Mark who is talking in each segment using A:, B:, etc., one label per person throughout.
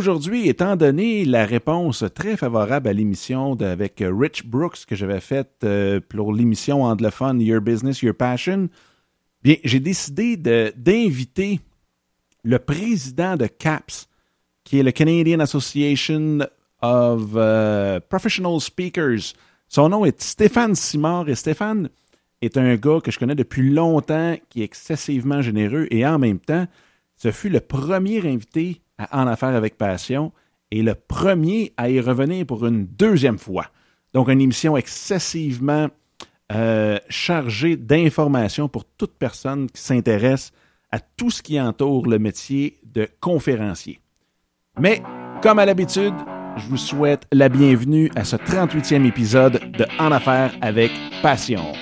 A: aujourd'hui, étant donné la réponse très favorable à l'émission avec Rich Brooks que j'avais faite euh, pour l'émission anglophone Your Business, Your Passion, bien, j'ai décidé d'inviter le président de CAPS, qui est le Canadian Association of euh, Professional Speakers. Son nom est Stéphane Simard et Stéphane est un gars que je connais depuis longtemps, qui est excessivement généreux et en même temps, ce fut le premier invité à En Affaires avec Passion et le premier à y revenir pour une deuxième fois. Donc, une émission excessivement euh, chargée d'informations pour toute personne qui s'intéresse à tout ce qui entoure le métier de conférencier. Mais, comme à l'habitude, je vous souhaite la bienvenue à ce 38e épisode de En Affaires avec Passion.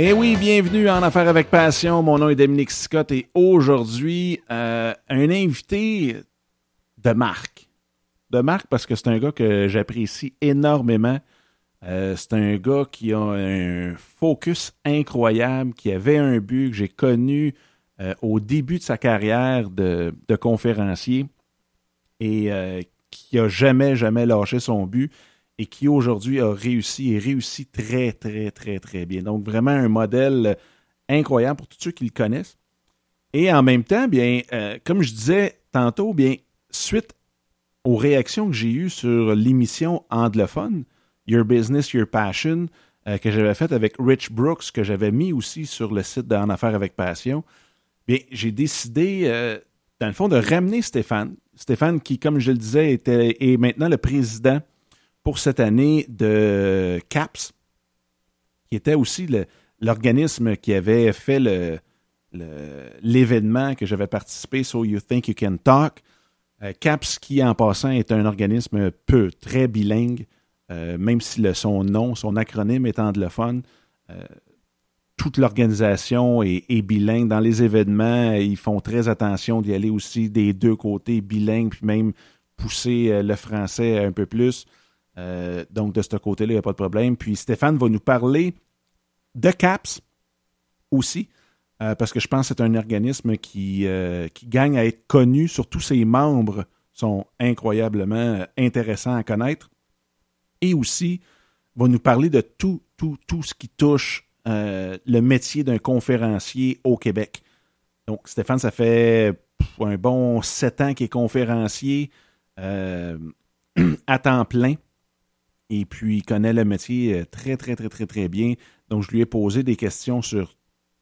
A: Eh oui, bienvenue en Affaires avec Passion. Mon nom est Dominique Scott et aujourd'hui, euh, un invité de marque. De marque parce que c'est un gars que j'apprécie énormément. Euh, c'est un gars qui a un focus incroyable, qui avait un but que j'ai connu euh, au début de sa carrière de, de conférencier et qui a jamais, jamais lâché son but et qui aujourd'hui a réussi et réussit très, très, très, très bien. Donc, vraiment un modèle incroyable pour tous ceux qui le connaissent. Et en même temps, bien, euh, comme je disais tantôt, bien, suite aux réactions que j'ai eues sur l'émission anglophone, Your Business, Your Passion, euh, que j'avais faite avec Rich Brooks, que j'avais mis aussi sur le site d'En Affaires avec Passion, bien, j'ai décidé, euh, dans le fond, de ramener Stéphane. Stéphane, qui, comme je le disais, était, est maintenant le président pour cette année de CAPS, qui était aussi l'organisme qui avait fait l'événement que j'avais participé, So You Think You Can Talk. Euh, CAPS, qui en passant est un organisme peu, très bilingue, euh, même si son nom, son acronyme est anglophone, euh, toute l'organisation est, est, bilingue. Dans les événements, ils font très attention d'y aller aussi des deux côtés bilingues, puis même pousser le français un peu plus. Euh, donc, de ce côté-là, il n'y a pas de problème. Puis, Stéphane va nous parler de CAPS aussi, euh, parce que je pense que c'est un organisme qui, euh, qui gagne à être connu, surtout ses membres sont incroyablement intéressants à connaître. Et aussi, va nous parler de tout, tout, tout ce qui touche le métier d'un conférencier au Québec. Donc, Stéphane, ça fait un bon sept ans qu'il est conférencier à temps plein. Et puis, il connaît le métier euh, très, très, très, très, très bien. Donc, je lui ai posé des questions sur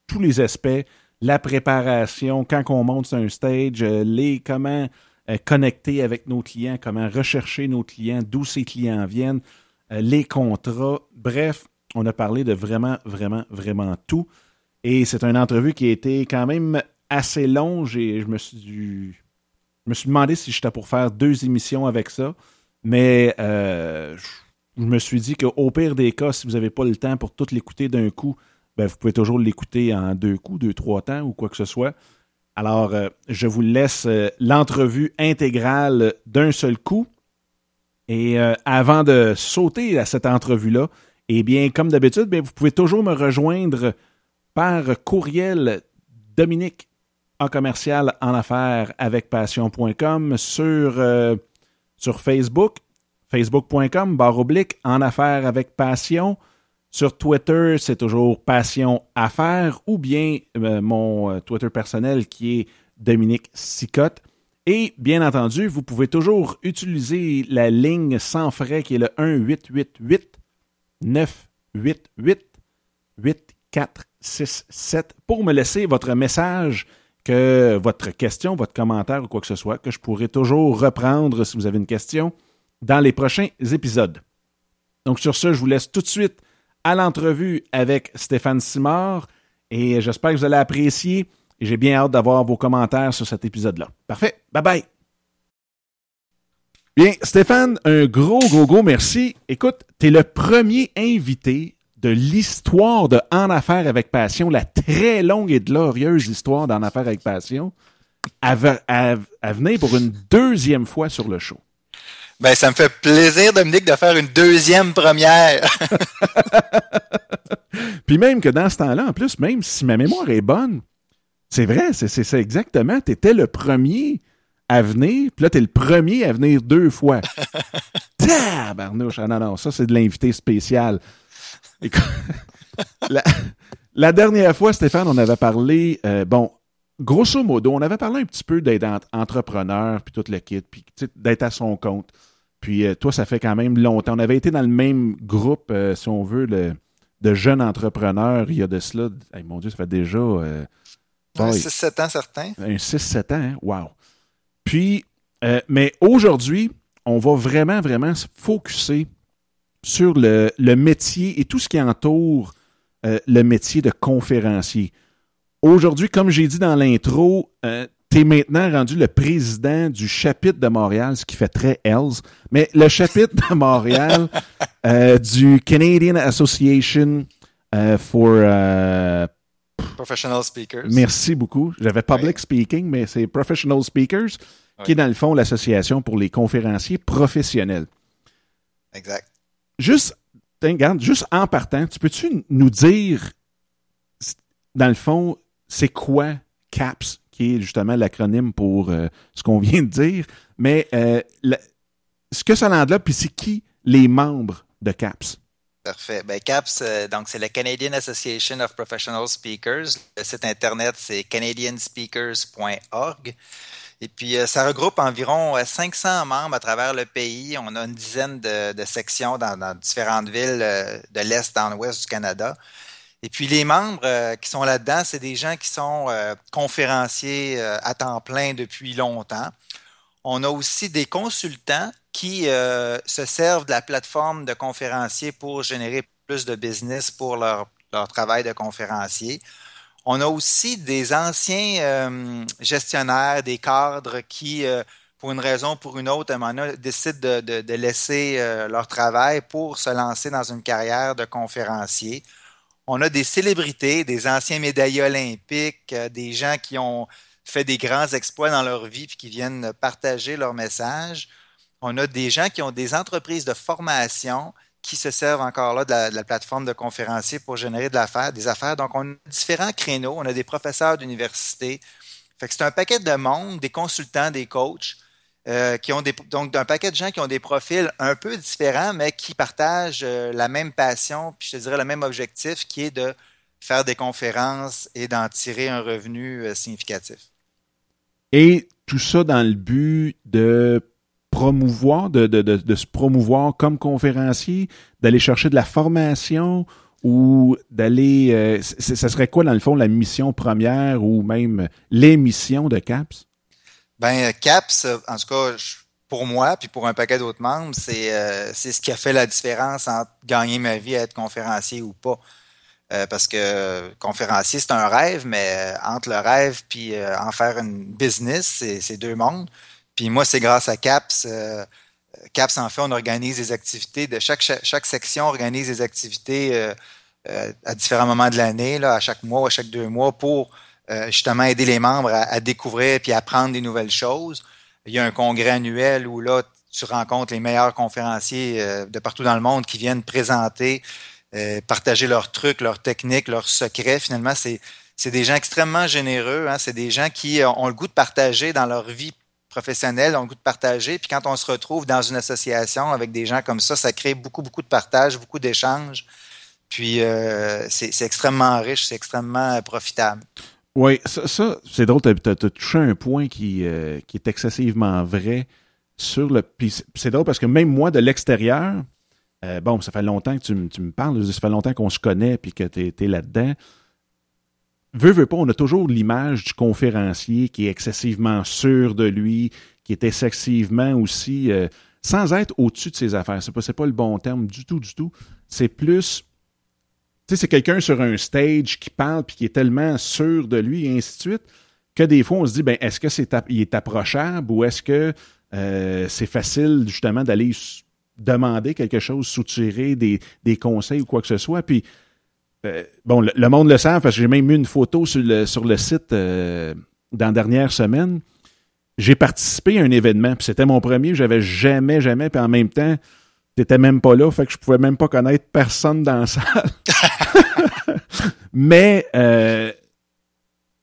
A: tous les aspects, la préparation, quand on monte sur un stage, euh, les comment euh, connecter avec nos clients, comment rechercher nos clients, d'où ces clients viennent, les contrats. Bref, on a parlé de vraiment, vraiment, vraiment tout. Et c'est une entrevue qui a été quand même assez longue et je me suis, je me suis demandé si j'étais pour faire deux émissions avec ça. Mais euh, me suis dit qu'au pire des cas, si vous n'avez pas le temps pour tout l'écouter d'un coup, ben, vous pouvez toujours l'écouter en deux coups, deux, trois temps ou quoi que ce soit. Alors, euh, je vous laisse euh, l'entrevue intégrale d'un seul coup. Et euh, avant de sauter à cette entrevue-là, eh bien, comme d'habitude, ben, vous pouvez toujours me rejoindre par courriel Dominique en commercial en affaires avec passion.com sur Facebook facebook.com, barre oblique, en affaires avec passion. Sur Twitter, c'est toujours Passion Affaires ou bien euh, mon euh, Twitter personnel qui est Dominique Sicotte. Et bien entendu, vous pouvez toujours utiliser la ligne sans frais qui est le 1-888 988 8467 pour me laisser votre message, que votre question, votre commentaire ou quoi que ce soit, que je pourrai toujours reprendre si vous avez une question dans les prochains épisodes. Donc sur ce, je vous laisse tout de suite à l'entrevue avec Stéphane Simard et j'espère que vous allez apprécier et j'ai bien hâte d'avoir vos commentaires sur cet épisode-là. Parfait, bye bye. Bien, Stéphane, un gros, gros, gros merci. Écoute, tu es le premier invité de l'histoire de En Affaires avec Passion, la très longue et glorieuse histoire d'En Affaires avec Passion, à, à, venir pour une deuxième fois sur le show.
B: Ben, ça me fait plaisir, Dominique, de faire une deuxième première.
A: Puis même que dans ce temps-là, en plus, même si ma mémoire est bonne, c'est vrai, c'est ça exactement. Tu étais le premier à venir, puis là, tu es le premier à venir deux fois. Tabarnouche! Ah non, non, ça, c'est de l'invité spécial. la, la, dernière fois, Stéphane, on avait parlé, euh, bon, grosso modo, on avait parlé un petit peu d'être entrepreneur, puis tout le kit, puis d'être à son compte. Puis euh, toi, ça fait quand même longtemps. On avait été dans le même groupe, euh, si on veut, de jeunes entrepreneurs. Il y a de cela, mon Dieu, ça fait déjà... Euh,
B: un 6-7 ans, certain.
A: Un 6-7 ans, hein? wow. Puis, mais aujourd'hui, on va vraiment, vraiment se focuser sur le, le, métier et tout ce qui entoure le métier de conférencier. Aujourd'hui, comme j'ai dit dans l'intro, tu es maintenant rendu le président du chapitre de Montréal, ce qui fait très Hells, mais le chapitre de Montréal euh, du Canadian Association euh, for euh,
B: Professional Speakers.
A: Merci beaucoup. J'avais Public Speaking, mais c'est Professional Speakers, qui est dans le fond l'association pour les conférenciers professionnels.
B: Exact.
A: Juste, regarde, juste en partant, tu peux-tu nous dire, dans le fond, c'est quoi CAPS qui est justement l'acronyme pour euh, ce qu'on vient de dire? Mais euh, ce que ça là, puis c'est qui les membres de CAPS?
B: Parfait. Ben, CAPS, euh, donc c'est la Canadian Association of Professional Speakers. Le site internet, c'est canadianspeakers.org. Et puis, ça regroupe environ 500 membres à travers le pays. On a une dizaine de, sections dans, dans, différentes villes de l'Est dans l'Ouest du Canada. Et puis les membres euh, qui sont là-dedans, c'est des gens qui sont euh, conférenciers euh, à temps plein depuis longtemps. On a aussi des consultants qui se servent de la plateforme de conférenciers pour générer plus de business pour leur, travail de conférencier. On a aussi des anciens gestionnaires, des cadres qui, pour une raison ou pour une autre, décident de, de, de laisser leur travail pour se lancer dans une carrière de conférencier on a des célébrités, des anciens médaillés olympiques, euh, des gens qui ont fait des grands exploits dans leur vie et qui viennent partager leur message. On a des gens qui ont des entreprises de formation qui se servent encore là de la, plateforme de conférenciers pour générer de l'affaire, des affaires. Donc, on a différents créneaux. On a des professeurs d'université. Fait c'est un paquet de monde, des consultants, des coachs. Euh, qui ont donc d'un paquet de gens qui ont des profils un peu différents, mais qui partagent euh, la même passion, puis je te dirais le même objectif, qui est de faire des conférences et d'en tirer un revenu euh, significatif.
A: Et tout ça dans le but de promouvoir, de, de, de, de se promouvoir comme conférencier, d'aller chercher de la formation ou d'aller... ce serait quoi, dans le fond, la mission première ou même les missions de CAPS?
B: Ben, CAPS, en tout cas, pour moi, puis pour un paquet d'autres membres, c'est euh, ce qui a fait la différence entre gagner ma vie à être conférencier ou pas. Euh, parce que conférencier, c'est un rêve, mais euh, entre le rêve puis en faire une business, c'est deux mondes. Puis moi, c'est grâce à CAPS. CAPS, en fait, on organise des activités. De chaque, chaque, section organise des activités à différents moments de l'année, à chaque mois ou à chaque deux mois, pour euh, justement aider les membres à, découvrir puis apprendre des nouvelles choses. Il y a un congrès annuel où là, tu rencontres les meilleurs conférenciers euh, de partout dans le monde qui viennent présenter, euh, partager leurs trucs, leurs techniques, leurs secrets. Finalement, c'est c'est des gens extrêmement généreux. Hein. C'est des gens qui ont le goût de partager dans leur vie professionnelle, ont le goût de partager. Puis quand on se retrouve dans une association avec des gens comme ça, ça crée beaucoup, beaucoup de partage, beaucoup d'échanges. Puis c'est extrêmement riche, c'est extrêmement profitable.
A: Oui, ça, c'est drôle, tu as, touché un point qui, euh, qui est excessivement vrai sur le. C'est drôle parce que même moi, de l'extérieur, euh, bon, ça fait longtemps que tu, me parles, ça fait longtemps qu'on se connaît puis que tu es, là-dedans. Veux, veux pas, on a toujours l'image du conférencier qui est excessivement sûr de lui, qui est excessivement aussi. Euh, sans être au-dessus de ses affaires. C'est pas, pas le bon terme du tout, du tout. C'est plus tu sais, c'est quelqu'un sur un stage qui parle puis qui est tellement sûr de lui et ainsi de suite que des fois on se dit ben est-ce que c'est il est approchable ou est-ce que euh, c'est facile justement d'aller demander quelque chose, soutirer des, conseils ou quoi que ce soit? Puis, euh, bon, le, monde le sait parce que j'ai même mis une photo sur le, sur le site euh, dans la dernière semaine. J'ai participé à un événement, puis c'était mon premier, j'avais jamais, jamais, puis en même temps, t'étais même pas là, fait que je pouvais même pas connaître personne dans la salle. Mais euh,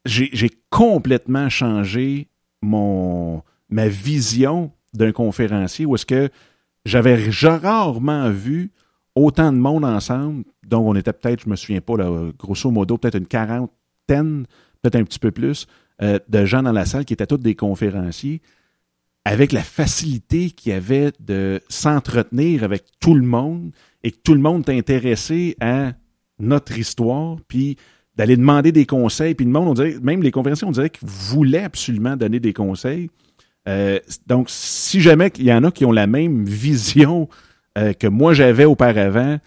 A: j'ai complètement changé mon ma vision d'un conférencier où est-ce que j'avais rarement vu autant de monde ensemble. Donc, on était peut-être, je me souviens pas, là, grosso modo, peut-être une quarantaine, peut-être un petit peu plus, euh, de gens dans la salle qui étaient tous des conférenciers, avec la facilité qu'il y avait de s'entretenir avec tout le monde et que tout le monde est intéressé à notre histoire, puis d'aller demander des conseils. Puis le monde, on dirait, même les conférenciers, on dirait qu'ils voulaient absolument donner des conseils. Euh, donc, si jamais il y en a qui ont la même vision euh, que moi j'avais auparavant,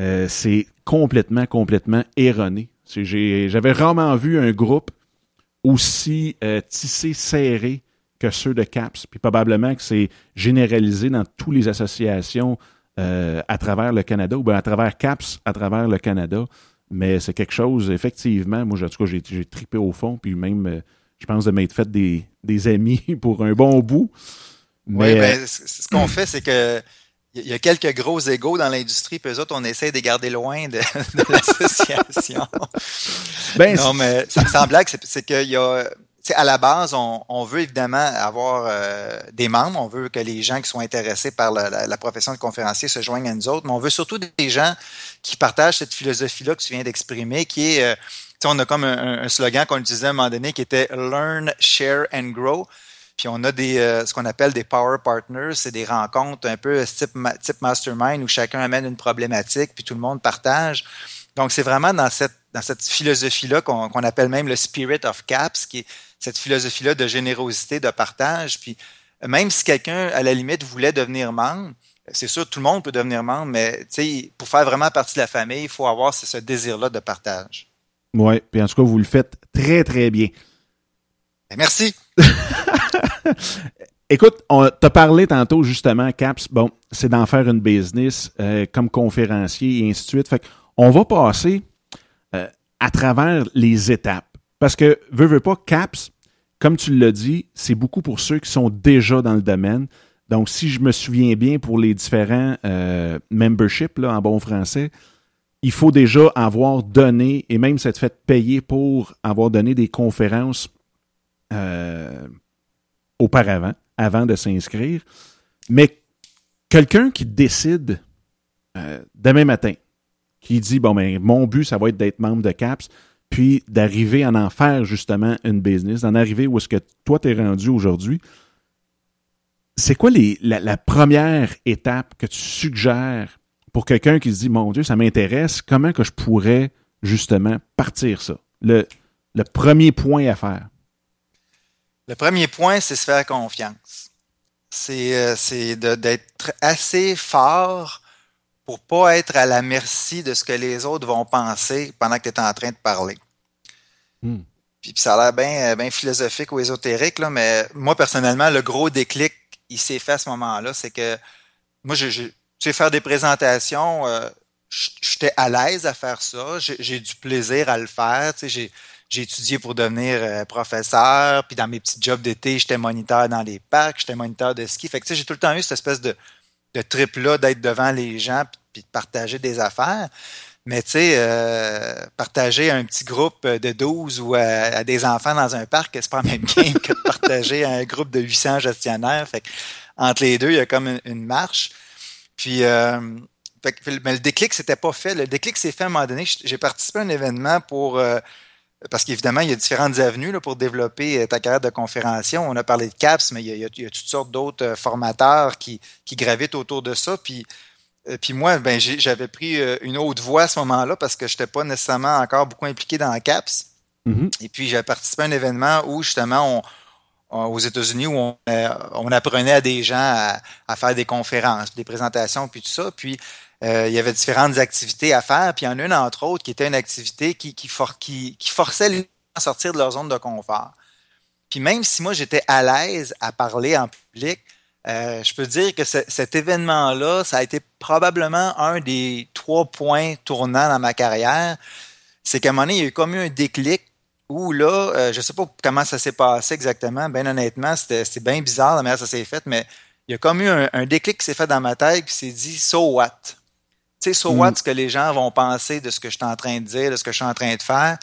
A: euh, c'est complètement, complètement erroné. J'avais rarement vu un groupe aussi tissé, serré que ceux de CAPS. Puis probablement que c'est généralisé dans toutes les associations à travers le Canada, ou bien à travers CAPS à travers le Canada. Mais c'est quelque chose, effectivement, moi, en tout cas, j'ai tripé au fond, puis même je pense, de m'être fait des, des, amis pour un bon bout.
B: Mais, oui, ben, ce qu'on fait, c'est que il y a quelques gros égaux dans l'industrie, puis eux autres, on essaie de les garder loin de, l'association. ben, non, mais sans blague, c'est qu'il y a. À la base, on, veut évidemment avoir euh, des membres, on veut que les gens qui sont intéressés par la, profession de conférencier se joignent à nous autres, mais on veut surtout des gens qui partagent cette philosophie-là que tu viens d'exprimer, qui est euh, on a comme un, slogan qu'on utilisait à un moment donné qui était Learn, Share and Grow. Puis on a euh, ce qu'on appelle des Power Partners, c'est des rencontres un peu type, type mastermind où chacun amène une problématique puis tout le monde partage. Donc c'est vraiment dans cette, dans cette philosophie-là qu'on appelle même le Spirit of Caps, qui est cette philosophie-là de générosité, de partage. Puis même si quelqu'un, à la limite, voulait devenir membre, c'est sûr, tout le monde peut devenir membre, mais pour faire vraiment partie de la famille, il faut avoir ce désir-là de partage.
A: Oui, puis en tout cas, vous le faites très, très bien.
B: Ben, merci.
A: Écoute, on t'a parlé tantôt justement, Caps, bon, c'est d'en faire une business euh, comme conférencier et ainsi de suite. Fait on va passer euh, à travers les étapes. Parce que, veux, veux pas, Caps, comme tu l'as dit, c'est beaucoup pour ceux qui sont déjà dans le domaine. Donc, si je me souviens bien pour les différents euh, memberships, en bon français, il faut déjà avoir donné et même s'être fait payer pour avoir donné des conférences euh, auparavant, avant de s'inscrire. Mais quelqu'un qui décide euh, demain matin, qui dit bon ben mon but ça va être d'être membre de CAPS, puis d'arriver à en faire justement une business, d'en arriver où est-ce que toi t'es rendu aujourd'hui. C'est quoi les, la, première étape que tu suggères pour quelqu'un qui se dit, mon Dieu, ça m'intéresse, comment que je pourrais justement partir ça? Le, le premier point à faire.
B: Le premier point, c'est se faire confiance. C'est euh, d'être assez fort pour pas être à la merci de ce que les autres vont penser pendant que tu es en train de parler. Hmm. Puis, ça a l'air bien ben philosophique ou ésotérique, là, mais moi, personnellement, le gros déclic, il s'est fait à ce moment-là, c'est que moi, je, tu sais, faire des présentations, euh, j'étais à l'aise à faire ça. J'ai du plaisir à le faire. Tu sais, j'ai étudié pour devenir euh, professeur, puis dans mes petits jobs d'été, j'étais moniteur dans les parcs, j'étais moniteur de ski. Fait que tu sais, j'ai tout le temps eu cette espèce de, de trip-là d'être devant les gens puis de partager des affaires. Mais tu sais, euh, partager un petit groupe de 12 ou à, des enfants dans un parc, c'est pas la même game que de partager un groupe de 800 gestionnaires. Fait que, entre les deux, il y a comme une marche. Puis, euh, mais le déclic, c'était pas fait. Le déclic s'est fait à un moment donné. J'ai participé à un événement pour. Euh, parce qu'évidemment, il y a différentes avenues là, pour développer euh, ta carrière de conférencier. On a parlé de CAPS, mais il y a, toutes sortes d'autres formateurs qui, qui, gravitent autour de ça. Puis, puis moi, ben, j'avais pris une autre voie à ce moment-là parce que je n'étais pas nécessairement encore beaucoup impliqué dans CAPS. Mm-hmm. Et puis, j'ai participé à un événement où justement, on, euh, aux États-Unis où euh, on, apprenait à des gens à, faire des conférences, des présentations, puis tout ça. Puis euh, il y avait différentes activités à faire. Puis il y en a une, entre autres, qui était une activité qui, forçait les gens à sortir de leur zone de confort. Puis même si moi, j'étais à l'aise à parler en public, Euh, je peux dire que cet événement-là, ça a été probablement un des trois points tournants dans ma carrière. C'est qu'à un moment donné, il y a eu comme eu un déclic où là, euh, je sais pas comment ça s'est passé exactement. Bien honnêtement, c'était bien bizarre la manière ça s'est fait, mais il y a comme eu un, déclic qui s'est fait dans ma tête qui s'est dit So what? Tu sais, so what mm. ce que les gens vont penser de ce que je suis en train de dire, de ce que je suis en train de faire.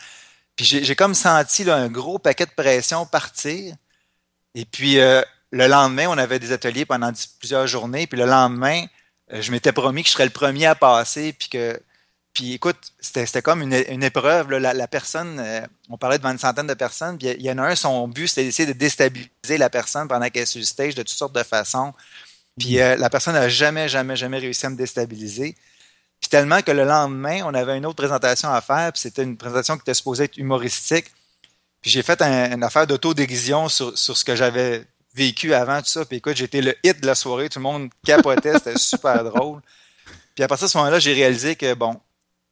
B: Puis j'ai comme senti là, un gros paquet de pression partir. Et puis euh, le lendemain, on avait des ateliers pendant plusieurs journées. Puis le lendemain, euh, je m'étais promis que je serais le premier à passer. Puis que, puis écoute, c'était comme une, épreuve. La, personne, euh, on parlait devant une centaine de personnes. Puis il y en a un, son but, c'était d'essayer de déstabiliser la personne pendant qu'elle est sur le stage de toutes sortes de façons. Puis mm. la personne n'a jamais, jamais, jamais réussi à me déstabiliser. Puis tellement que le lendemain, on avait une autre présentation à faire. Puis c'était une présentation qui était supposée être humoristique. Puis j'ai fait une affaire d'autodérision sur, sur ce que j'avais vécu avant tout ça. Puis écoute, j'étais le hit de la soirée. Tout le monde capotait. C'était super drôle. Puis à partir de ce moment-là, j'ai réalisé que, bon,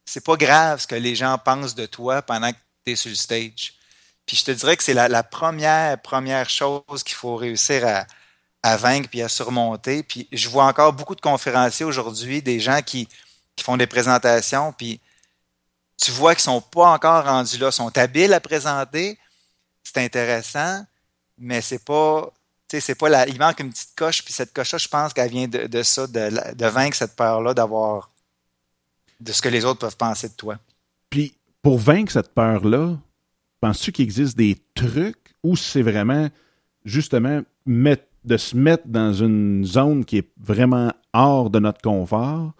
B: c'est pas grave ce que les gens pensent de toi pendant que tu es sur le stage. Puis je te dirais que c'est la, première, première chose qu'il faut réussir à, à, vaincre puis à surmonter. Puis je vois encore beaucoup de conférenciers aujourd'hui, des gens qui, qui font des présentations, puis tu vois qu'ils sont pas encore rendus là, sont habiles à présenter, c'est intéressant, mais c'est pas c'est pas la, il manque une petite coche, puis cette coche-là, je pense qu'elle vient de, ça, de, vaincre cette peur-là, d'avoir de ce que les autres peuvent penser de toi.
A: Puis, pour vaincre cette peur-là, penses-tu qu'il existe des trucs ou c'est vraiment justement mettre, de se mettre dans une zone qui est vraiment hors de notre confort,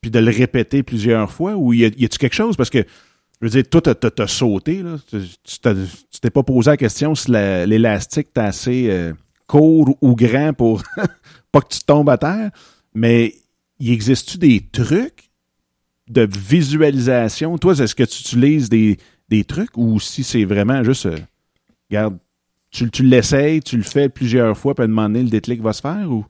A: puis de le répéter plusieurs fois, ou y a-t-il quelque chose? Parce que, je veux dire, toi, t'as sauté, là. Tu t'es pas posé la question si l'élastique t'a assez. Euh, court ou grand pour pas que tu tombes à terre, mais y existe-tu des trucs de visualisation? Toi, est-ce que tu utilises des, trucs ou si c'est vraiment juste, euh, regarde, tu, tu l'essayes, tu le fais plusieurs fois, puis à un moment donné, le déclic va se faire ou?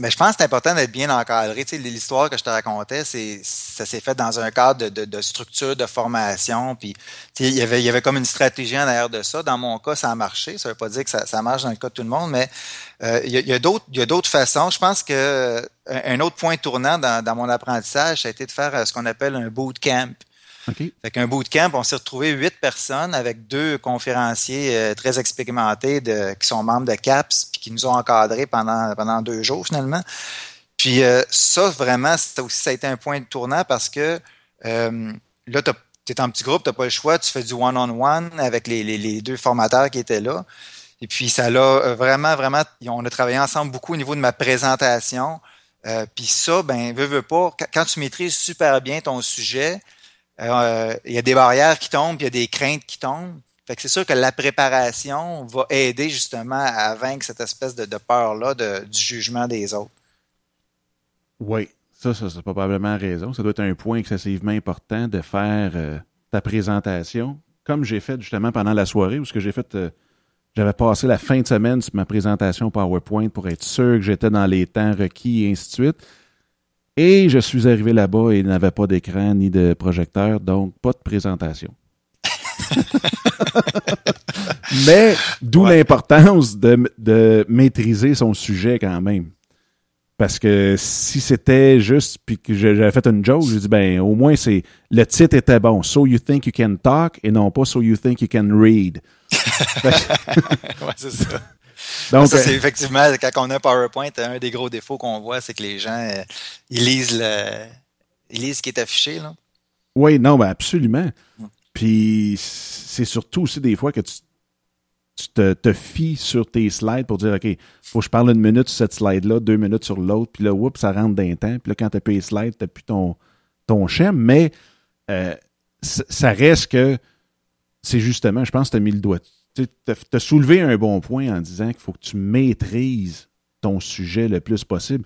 B: Mais je pense que c'est important d'être bien encadré. Tu sais, l'histoire que je te racontais, c'est ça s'est fait dans un cadre de, de, structure, de formation. Puis, tu sais, il y avait, il y avait comme une stratégie en arrière de ça. Dans mon cas, ça a marché. Ça veut pas dire que ça, ça marche dans le cas de tout le monde, mais euh, il y a, a d'autres façons. Je pense que un autre point tournant dans, dans mon apprentissage, ça a été de faire euh, ce qu'on appelle un bootcamp.
A: Okay.
B: Fait qu'un bootcamp, on s'est retrouvé huit personnes avec deux conférenciers euh, très expérimentés qui sont membres de CAPS puis qui nous ont encadrés pendant, pendant deux jours finalement. Puis euh, ça, vraiment, ça aussi, ça a été un point de tournant parce que euh, là, tu es en petit groupe, tu n'as pas le choix, tu fais du one-on-one avec les, les, les, deux formateurs qui étaient là. Et puis ça l'a vraiment, vraiment, on a travaillé ensemble beaucoup au niveau de ma présentation. puis ça, ben, veux, veux pas, quand tu maîtrises super bien ton sujet, euh, il y a des barrières qui tombent, il y a des craintes qui tombent. Fait que c'est sûr que la préparation va aider justement à vaincre cette espèce de, peur-là du jugement des autres.
A: Oui, ça, ça c'est probablement raison. Ça doit être un point excessivement important de faire euh, ta présentation, comme j'ai fait justement pendant la soirée, où ce que j'ai fait, euh, j'avais passé la fin de semaine sur ma présentation PowerPoint pour être sûr que j'étais dans les temps requis et ainsi de suite. Et je suis arrivé là-bas et il n'avait pas d'écran ni de projecteur, donc pas de présentation. Mais d'où l'importance de, maîtriser son sujet quand même. Parce que si c'était juste puis que j'avais fait une joke, j'ai dit ben au moins c'est le titre était bon. So you think you can talk et non pas so you think you can read.
B: ouais, c'est ça. Donc, ça, c'est euh, effectivement, quand on a PowerPoint, un des gros défauts qu'on voit, c'est que les gens, euh, ils, lisent le, ils lisent ce qui est affiché. Là.
A: Oui, non, ben absolument. Puis c'est surtout aussi des fois que tu, te, te, fies sur tes slides pour dire, OK, faut que je parle une minute sur cette slide-là, deux minutes sur l'autre, puis là, oups, ça rentre d'un temps. Puis là, quand tu payé les slides, tu plus ton, ton. Mais euh, ça reste que c'est justement, je pense que tu as mis le doigt tu as soulevé un bon point en disant qu'il faut que tu maîtrises ton sujet le plus possible.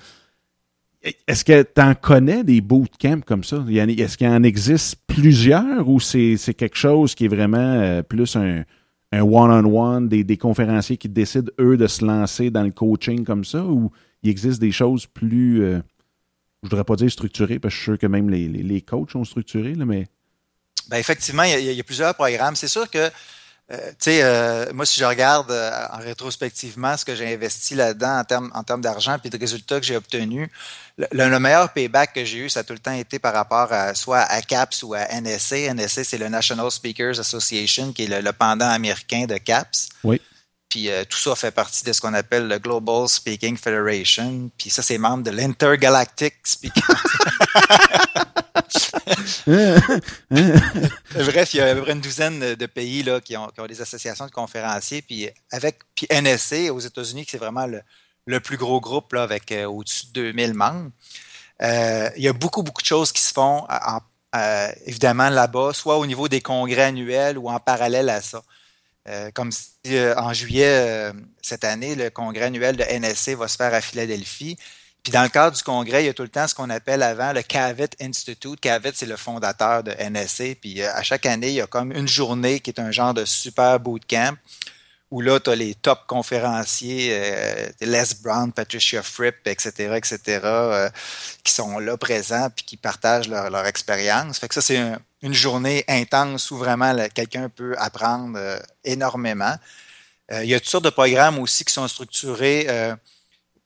A: Est-ce que tu en connais des bootcamps comme ça? Est-ce qu'il en existe plusieurs ou c'est quelque chose qui est vraiment euh, plus un one-on-one, des, conférenciers qui décident, eux, de se lancer dans le coaching comme ça ou il existe des choses plus, euh, je voudrais pas dire structurées, parce que je suis sûr que même les, les, coachs sont structurés, mais...
B: Ben effectivement, il y, a, plusieurs programmes. C'est sûr que tu sais, moi, si je regarde en rétrospectivement ce que j'ai investi là-dedans en termes, en termes d'argent puis de résultats que j'ai obtenus, le, meilleur payback que j'ai eu, ça a tout le temps été par rapport à soit à CAPS ou à NSA. NSA, c'est le National Speakers Association, qui est le pendant américain de CAPS.
A: Oui.
B: Puis euh, tout ça fait partie de ce qu'on appelle le Global Speaking Federation. Puis ça, c'est membre de l'Intergalactic Speaking. Bref, il y a à peu près une douzaine de pays là, qui, ont, des associations de conférenciers. Puis avec puis NSA aux États-Unis, c'est vraiment le, plus gros groupe là, avec euh, au-dessus de 2000 membres. Euh, il y a beaucoup, beaucoup de choses qui se font évidemment là-bas, soit au niveau des congrès annuels ou en parallèle à ça. Euh, comme si euh, en juillet euh, cette année, le congrès annuel de NSC va se faire à Philadelphie. Puis dans le cadre du congrès, il y a tout le temps ce qu'on appelle avant le Cavett Institute. Cavett, c'est le fondateur de NSC. Puis à chaque année, il y a comme une journée qui est un genre de super bootcamp où là, tu as les top conférenciers, Les Brown, Patricia Fripp, etc., etc., qui sont là présents puis qui partagent leur, leur expérience. Fait que ça, c'est un, une journée intense où vraiment quelqu'un peut apprendre euh, énormément. Euh, il y a toutes sortes de programmes aussi qui sont structurés euh,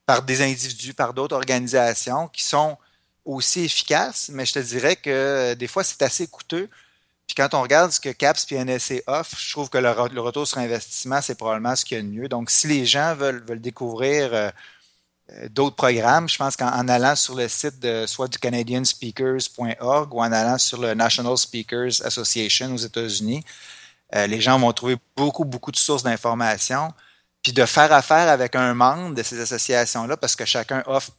B: par des individus, par d'autres organisations qui sont aussi efficaces, mais je te dirais que des fois, c'est assez coûteux. Puis quand on regarde ce que CAPS et NSC offrent, je trouve que le, retour sur investissement, c'est probablement ce qu'il y a de mieux. Donc, si les gens veulent, découvrir d'autres programmes. Je pense qu'en allant sur le site de soit du canadianspeakers.org ou en allant sur le National Speakers Association aux États-Unis, euh, les gens vont trouver beaucoup, beaucoup de sources d'informations. Puis de faire affaire avec un membre de ces associations-là, parce que chacun offre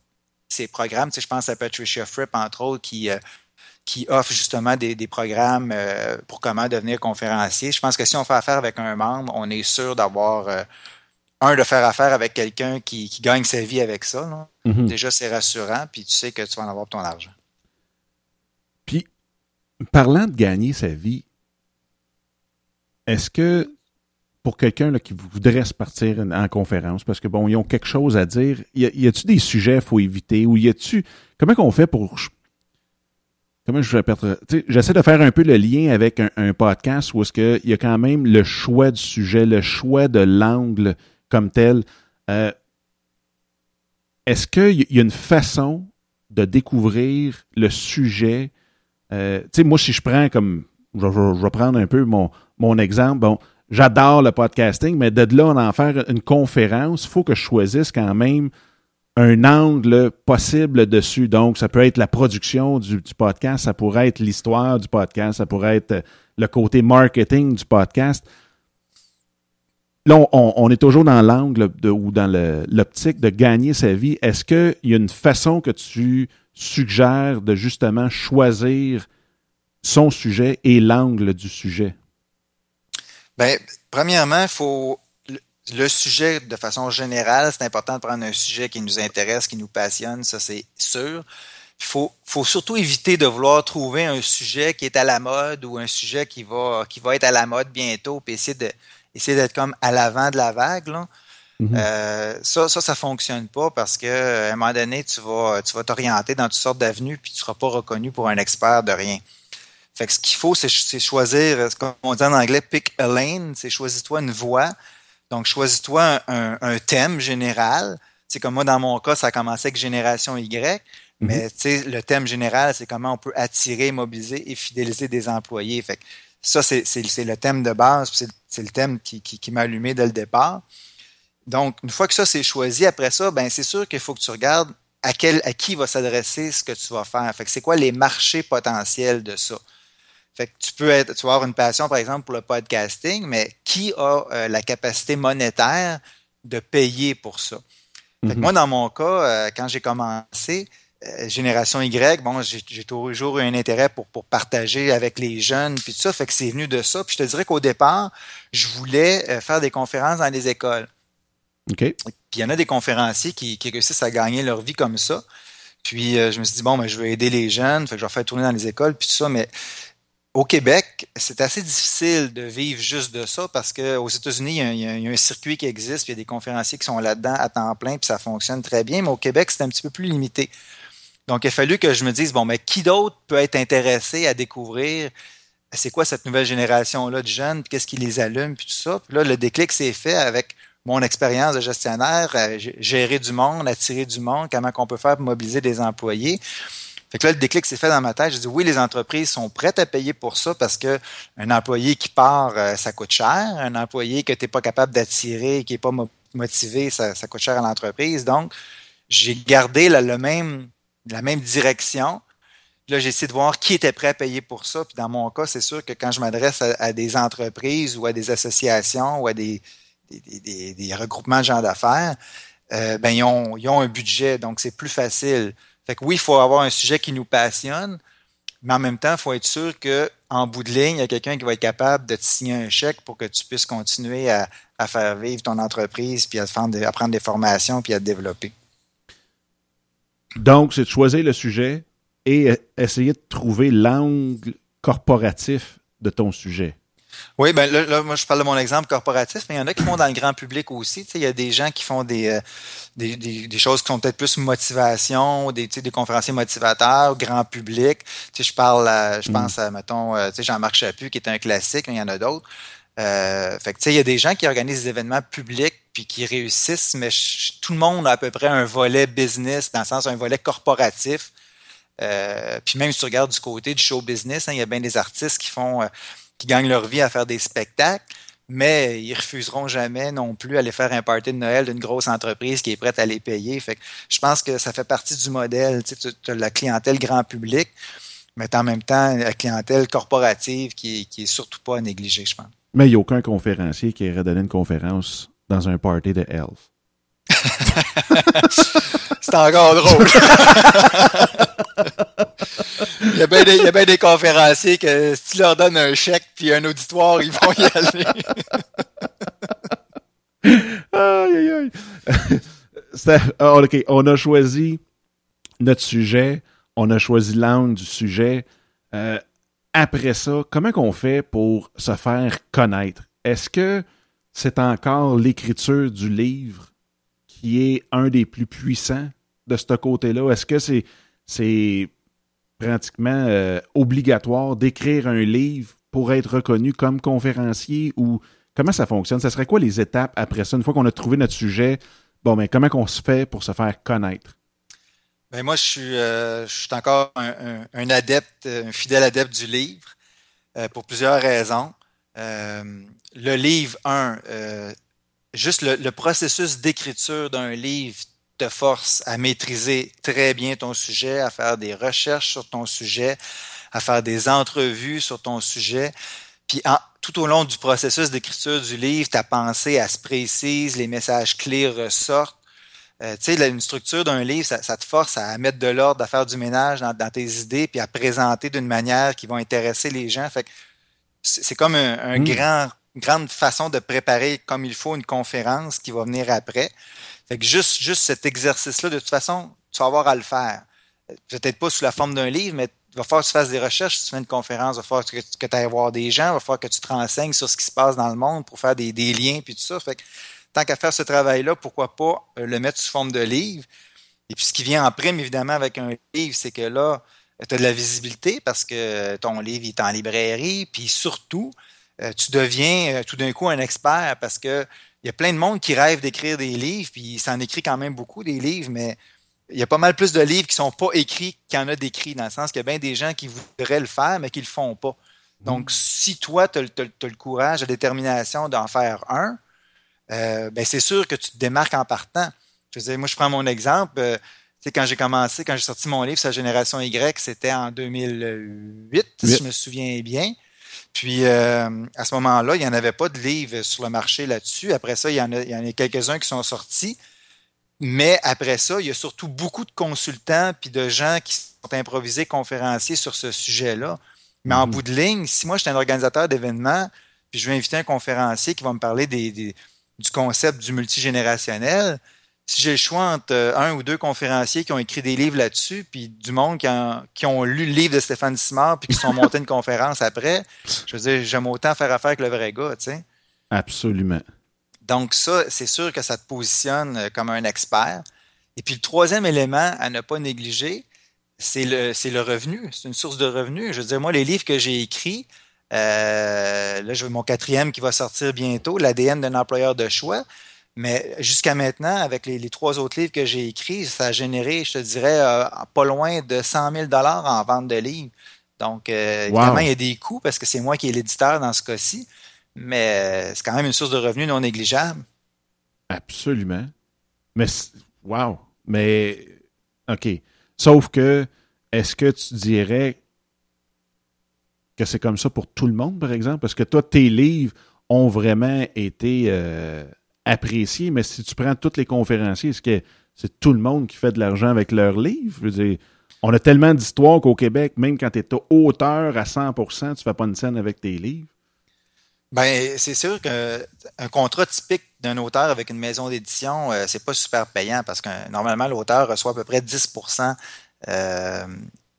B: ses programmes. Tu sais, je pense à Patricia Fripp, entre autres, qui, euh, offre justement des programmes pour comment devenir conférencier. Je pense que si on fait affaire avec un membre, on est sûr d'avoir un, de faire affaire avec quelqu'un qui, gagne sa vie avec ça. Mhm. Déjà, c'est rassurant, puis tu sais que tu vas en avoir pour ton argent.
A: Puis, parlant de gagner sa vie, est-ce que pour quelqu'un qui voudrait se partir en conférence, parce que bon, ils ont quelque chose à dire, y a-tu des sujets qu'il faut éviter, ou y a-tu. Comment qu'on fait pour. Comment je vais J'essaie de faire un peu le lien avec un, un podcast où est-ce qu'il y a quand même le choix du sujet, le choix de l'angle comme tel. Euh, est-ce qu'il y a une façon de découvrir le sujet? Euh, tu sais, moi, si je prends comme, je, vais prendre un peu mon, mon exemple, bon, j'adore le podcasting, mais de là, on en faire une conférence, il faut que je choisisse quand même un angle possible dessus. Donc, ça peut être la production du, du podcast, ça pourrait être l'histoire du podcast, ça pourrait être le côté marketing du podcast là, on, est toujours dans l'angle ou dans l'optique de gagner sa vie. Est-ce qu'il y a une façon que tu suggères de justement choisir son sujet et l'angle du sujet?
B: Bien, premièrement, il faut le sujet de façon générale, c'est important de prendre un sujet qui nous intéresse, qui nous passionne, ça c'est sûr. Il faut, surtout éviter de vouloir trouver un sujet qui est à la mode ou un sujet qui va, qui va être à la mode bientôt, puis essayer de, essayer d'être comme à l'avant de la vague. Là. Mhm. Euh, ça, ça, ça fonctionne pas parce que à un moment donné, tu vas, tu vas t'orienter dans toutes sortes d'avenues puis tu seras pas reconnu pour un expert de rien. Fait que ce qu'il faut, c'est choisir, comme on dit en anglais, pick a lane, c'est choisis-toi une voie. Donc, choisis-toi un, un, thème général. C'est comme moi, dans mon cas, ça a commencé avec Génération Y. Mhm. Mais le thème général, c'est comment on peut attirer, mobiliser et fidéliser des employés. Fait que ça, c'est le thème de base, c'est le thème qui, qui, m'a allumé dès le départ. Donc, une fois que ça c'est choisi, après ça, ben c'est sûr qu'il faut que tu regardes à, quel, à qui va s'adresser ce que tu vas faire. Fait que c'est quoi les marchés potentiels de ça? Fait que tu peux être, tu vas avoir une passion, par exemple, pour le podcasting, mais qui a euh, la capacité monétaire de payer pour ça? Fait que mm-hmm. moi, dans mon cas, euh, quand j'ai commencé, génération Y, bon, j'ai toujours eu un intérêt pour, pour partager avec les jeunes, puis tout ça, fait que c'est venu de ça. Puis je te dirais qu'au départ, je voulais euh, faire des conférences dans les écoles.
A: OK. Puis
B: il y en a des conférenciers qui, qui réussissent à gagner leur vie comme ça. Puis euh, je me suis dit, bon, ben, je veux aider les jeunes, fait que je vais faire tourner dans les écoles, puis tout ça, mais au Québec, c'est assez difficile de vivre juste de ça parce qu'aux États-Unis, il, il, y a un circuit qui existe, puis il y a des conférenciers qui sont là-dedans à temps plein, puis ça fonctionne très bien, mais au Québec, c'est un petit peu plus limité. Donc, il a fallu que je me dise, bon, mais qui d'autre peut être intéressé à découvrir c'est quoi cette nouvelle génération-là de jeunes, qu'est-ce qui les allume, puis tout ça. Puis là, le déclic s'est fait avec mon expérience de gestionnaire, euh, gérer du monde, attirer du monde, comment on peut faire pour mobiliser des employés. Fait que là, le déclic s'est fait dans ma tête. Je dis oui, les entreprises sont prêtes à payer pour ça parce que un employé qui part, euh, ça coûte cher. Un employé que tu n'es pas capable d'attirer, qui n'est pas motivé, ça, coûte cher à l'entreprise. Donc, j'ai gardé le même, la même direction. là, j'ai essayé de voir qui était prêt à payer pour ça. Puis dans mon cas, c'est sûr que quand je m'adresse à, des entreprises ou à des associations ou à des, regroupements de gens d'affaires, euh, ben, ils ont, un budget, donc c'est plus facile. Fait que oui, il faut avoir un sujet qui nous passionne, mais en même temps, il faut être sûr qu'en bout de ligne, il y a quelqu'un qui va être capable de te signer un chèque pour que tu puisses continuer à, faire vivre ton entreprise, puis à, à prendre des formations, puis à te développer.
A: Donc, c'est de choisir le sujet et essayer de trouver l'angle corporatif de ton sujet.
B: Oui, ben là, moi, je parle de mon exemple corporatif, mais il y en a qui font dans le grand public aussi. il y a des gens qui font des, euh, des, des, choses qui sont peut-être plus motivation, des, des conférenciers motivateurs, grand public. Tu je parle, je mm. pense à, mettons, euh, Jean-Marc Chaput, qui est un classique, mais il y en a d'autres. Euh, fait que, tu sais, il y a des gens qui organisent des événements publics puis qui réussissent, mais tout le monde a à peu près un volet business, dans le sens un volet corporatif. Euh, puis même si tu regardes du côté du show business, hein, il y a bien des artistes qui font qui gagnent leur vie à faire des spectacles, mais ils refuseront jamais non plus aller faire un party de Noël d'une grosse entreprise qui est prête à les payer. Fait que je pense que ça fait partie du modèle. Tu, as la clientèle grand public, mais en même temps la clientèle corporative qui, qui est surtout pas à négliger, je pense.
A: Mais il n'y a aucun conférencier qui irait donner une conférence dans un party de Elf.
B: C'est encore drôle. il, y a bien des, des conférenciers que si tu leur donnes un chèque puis un auditoire, ils vont y aller.
A: aïe, aïe, aïe. Ah, OK, on a choisi notre sujet, on a choisi l'angle du sujet. Euh, après ça, comment qu'on fait pour se faire connaître? Est-ce que c'est encore l'écriture du livre qui est un des plus puissants de ce côté-là? Est-ce que c'est pratiquement euh, obligatoire d'écrire un livre pour être reconnu comme conférencier ou comment ça fonctionne? Ça serait quoi les étapes après ça, une fois qu'on a trouvé notre sujet? Bon, mais comment qu'on se fait pour se faire connaître?
B: Ben moi, je suis, euh, encore un, adepte, un fidèle adepte du livre euh, pour plusieurs raisons. Le livre, un, juste le processus d'écriture d'un livre te force à maîtriser très bien ton sujet, à faire des recherches sur ton sujet, à faire des entrevues sur ton sujet. Puis tout au long du processus d'écriture du livre, ta pensée, elle se précise, les messages clés ressortent. Euh, tu sais, une structure d'un livre, ça, te force à mettre de l'ordre, à faire du ménage dans, tes idées, puis à présenter d'une manière qui va intéresser les gens. Fait c'est comme un, mmh. grand, une grande façon de préparer comme il faut une conférence qui va venir après. Fait que juste, juste cet exercice-là, de toute façon, tu vas avoir à le faire. Peut-être pas sous la forme d'un livre, mais il va falloir que tu fasses des recherches si tu fais une conférence, il va falloir que, tu ailles voir des gens, il va falloir que tu te renseignes sur ce qui se passe dans le monde pour faire des, liens puis tout ça. Fait que, tant qu'à faire ce travail-là, pourquoi pas euh, le mettre sous forme de livre? Et puis ce qui vient en prime, évidemment, avec un livre, c'est que là, tu as de la visibilité parce que ton livre est en librairie, puis surtout, euh, tu deviens euh, tout d'un coup un expert parce que il y a plein de monde qui rêve d'écrire des livres, puis ça en écrit quand même beaucoup des livres, mais il y a pas mal plus de livres qui sont pas écrits qu'il y en a d'écrits, dans le sens qu'il y a bien des gens qui voudraient le faire, mais qui le font pas. Donc, mm. si toi, tu as, le courage, la détermination d'en faire un, euh, ben c'est sûr que tu te démarques en partant. Je veux moi, je prends mon exemple. Euh, quand j'ai commencé, quand j'ai sorti mon livre, Sa génération Y, c'était en 2008, si je me souviens bien. Puis euh, à ce moment-là, il n'y en avait pas de livres sur le marché là-dessus. Après ça, il y en a, il y en a quelques-uns qui sont sortis. Mais après ça, il y a surtout beaucoup de consultants puis de gens qui sont improvisés conférenciers sur ce sujet-là. Mais en mhm. bout de ligne, si moi j'étais un organisateur d'événements, puis je vais inviter un conférencier qui va me parler des, du concept du multigénérationnel, si j'ai le choix entre euh, un ou deux conférenciers qui ont écrit des livres là-dessus, puis du monde qui, ont lu le livre de Stéphane Simard, puis qui sont montés une conférence après, je veux dire, j'aime autant faire affaire avec le vrai gars, tu sais.
A: Absolument.
B: Donc ça, c'est sûr que ça te positionne euh, comme un expert. Et puis le troisième élément à ne pas négliger, c'est le, c'est le revenu. C'est une source de revenus. Je veux dire, moi, les livres que j'ai écrits, Euh, là, je veux mon quatrième qui va sortir bientôt, l'ADN d'un employeur de choix. Mais jusqu'à maintenant, avec les, trois autres livres que j'ai écrits, ça a généré, je te dirais, euh, pas loin de 100 000 en vente de livres. Donc, euh, évidemment, il y a des coûts parce que c'est moi qui est l'éditeur dans ce cas-ci, mais c'est quand même une source de revenus non négligeable.
A: Absolument. Mais, wow. Mais, OK. Sauf que, est-ce que tu dirais que c'est comme ça pour tout le monde, par exemple? Parce que toi, tes livres ont vraiment été euh, appréciés, mais si tu prends tous les conférenciers, est-ce que c'est tout le monde qui fait de l'argent avec leurs livres? on a tellement d'histoires qu'au Québec, même quand tu es auteur à 100% tu ne fais pas une scène avec tes livres.
B: Ben, c'est sûr qu'un contrat typique d'un auteur avec une maison d'édition, euh, c'est pas super payant parce que normalement, l'auteur reçoit à peu près 10% euh,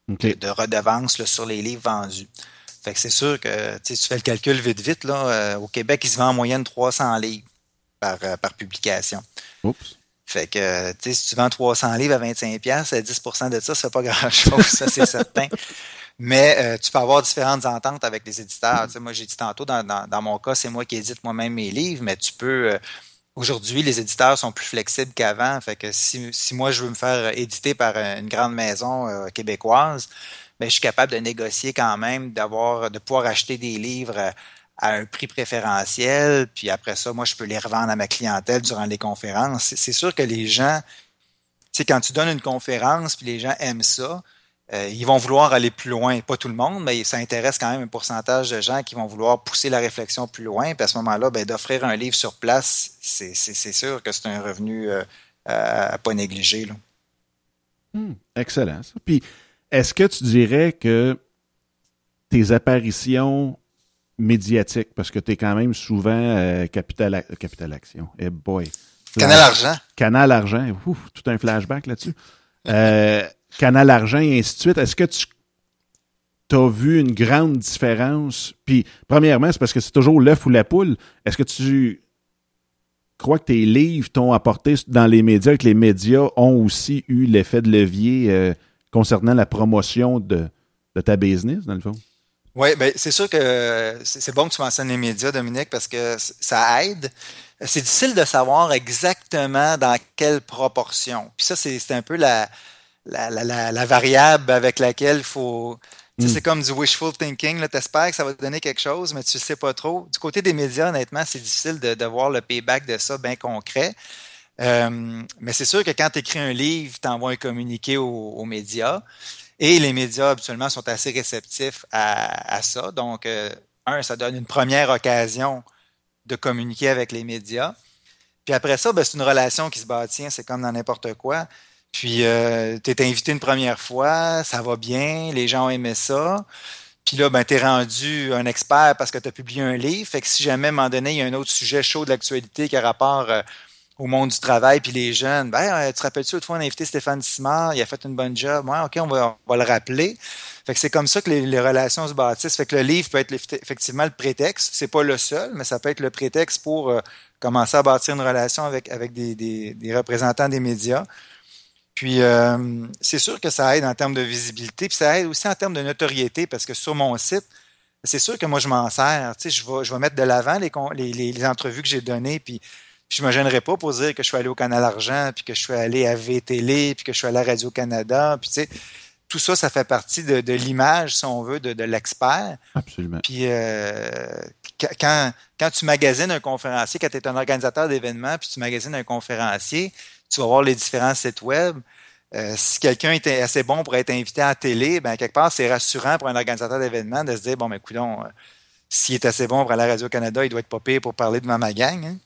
B: de, redevances sur les livres vendus. Fait que c'est sûr que tu fais le calcul vite vite, là, euh, au Québec, il se vend en moyenne 300 livres par, par publication.
A: Oups.
B: Fait que, tu sais, si tu vends 300 livres à 25$, 10% de ça, ça fait pas grand-chose, ça c'est certain. Mais euh, tu peux avoir différentes ententes avec les éditeurs. Tu sais, moi, j'ai dit tantôt, dans, dans, mon cas, c'est moi qui édite moi-même mes livres, mais tu peux. Euh, aujourd'hui, les éditeurs sont plus flexibles qu'avant. Fait que si, si, moi, je veux me faire éditer par une grande maison euh, québécoise, ben, je suis capable de négocier quand même, d'avoir, de pouvoir acheter des livres à un prix préférentiel, puis après ça, moi, je peux les revendre à ma clientèle durant les conférences. C'est sûr que les gens, sais, quand tu donnes une conférence, puis les gens aiment ça, euh, ils vont vouloir aller plus loin. Pas tout le monde, mais ça intéresse quand même un pourcentage de gens qui vont vouloir pousser la réflexion plus loin. Puis à ce moment-là, ben, d'offrir un livre sur place, c'est sûr que c'est un revenu euh, à, pas négliger.
A: Hmm, excellent. Puis, est-ce que tu dirais que tes apparitions médiatiques, parce que tu es quand même souvent euh, Capital, Capital Action, hey boy.
B: Canal Argent.
A: Canal Argent, tout un flashback là-dessus. Canal Argent et ainsi de suite, est-ce que tu as vu une grande différence? Puis, premièrement, c'est parce que c'est toujours l'œuf ou la poule. Est-ce que tu crois que tes livres t'ont apporté dans les médias, que les médias ont aussi eu l'effet de levier euh, concernant la promotion de, ta business, dans le fond?
B: Oui, ben c'est sûr que c'est bon que tu mentionnes les médias, Dominique, parce que ça aide. C'est difficile de savoir exactement dans quelle proportion. Puis ça, c'est un peu la, la, variable avec laquelle il faut. Hmm. C'est comme du wishful thinking. Tu espères que ça va te donner quelque chose, mais tu ne sais pas trop. Du côté des médias, honnêtement, c'est difficile de, voir le payback de ça bien concret. Euh, mais c'est sûr que quand tu écris un livre, tu envoies un communiqué aux, médias. Et les médias, habituellement, sont assez réceptifs à, ça. Donc, euh, un, ça donne une première occasion de communiquer avec les médias. Puis après ça, ben, c'est une relation qui se bâtit. Hein, c'est comme dans n'importe quoi. Puis, euh, tu es invité une première fois, ça va bien, les gens ont aimé ça. Puis là, ben, tu es rendu un expert parce que tu as publié un livre. Fait que si jamais, à un moment donné, il y a un autre sujet chaud de l'actualité qui a rapport euh, au monde du travail puis les jeunes, ben, euh, tu te rappelles-tu, autrefois, on a invité Stéphane Simard, il a fait une bonne job. Ouais, OK, on va, on va le rappeler. Fait que c'est comme ça que les, relations se bâtissent. Fait que le livre peut être effectivement le prétexte. C'est pas le seul, mais ça peut être le prétexte pour commencer à bâtir une relation avec, avec des, des, représentants des médias. Puis, euh, c'est sûr que ça aide en termes de visibilité, puis ça aide aussi en termes de notoriété, parce que sur mon site, c'est sûr que moi, je m'en sers. Tu sais, je vais, je vais mettre de l'avant les, les, entrevues que j'ai données, puis je me gênerai pas pour dire que je suis allé au Canal Argent, puis que je suis allé à VTL, puis que je suis allé à Radio-Canada, puis tu sais, tout ça, ça fait partie de, de l'image, si on veut, de, de l'expert.
A: Absolument.
B: Puis euh, quand, quand tu magasines un conférencier, quand tu es un organisateur d'événements, puis tu magasines un conférencier, tu vas voir les différents sites web. Euh, si quelqu'un est assez bon pour être invité à la télé, ben quelque part, c'est rassurant pour un organisateur d'événements de se dire bon, mais écoutons, euh, s'il est assez bon pour aller à Radio-Canada, il doit être pas pire pour parler devant ma gang. Hein?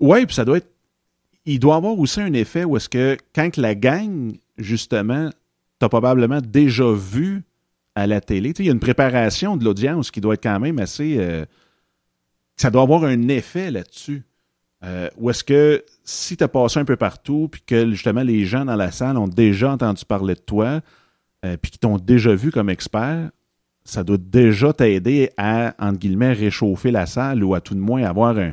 A: Oui, puis ça doit être. Il doit avoir aussi un effet où est-ce que quand la gang, justement, t'as probablement déjà vu à la télé, il y a une préparation de l'audience qui doit être quand même assez. Euh, ça doit avoir un effet là-dessus. Euh, ou est-ce que si tu as passé un peu partout, puis que justement les gens dans la salle ont déjà entendu parler de toi, euh, puis qu'ils t'ont déjà vu comme expert, ça doit déjà t'aider à, entre guillemets, réchauffer la salle ou à tout de moins avoir un,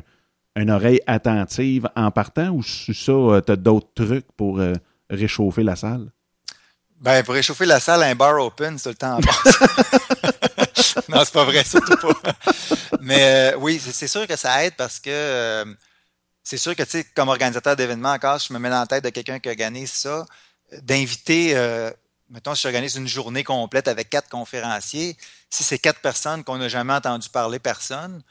A: une oreille attentive en partant, ou ça, euh, tu as d'autres trucs pour réchauffer la salle?
B: Ben, pour réchauffer la salle, un bar open, c'est le temps en non, c'est pas vrai, surtout pas. Mais euh, oui, c'est sûr que ça aide parce que euh, c'est sûr que, tu sais, comme organisateur d'événements, encore, je me mets dans la tête de quelqu'un qui organise ça, d'inviter, euh, mettons, si j'organise une journée complète avec quatre conférenciers, si c'est quatre personnes qu'on n'a jamais entendu parler personne,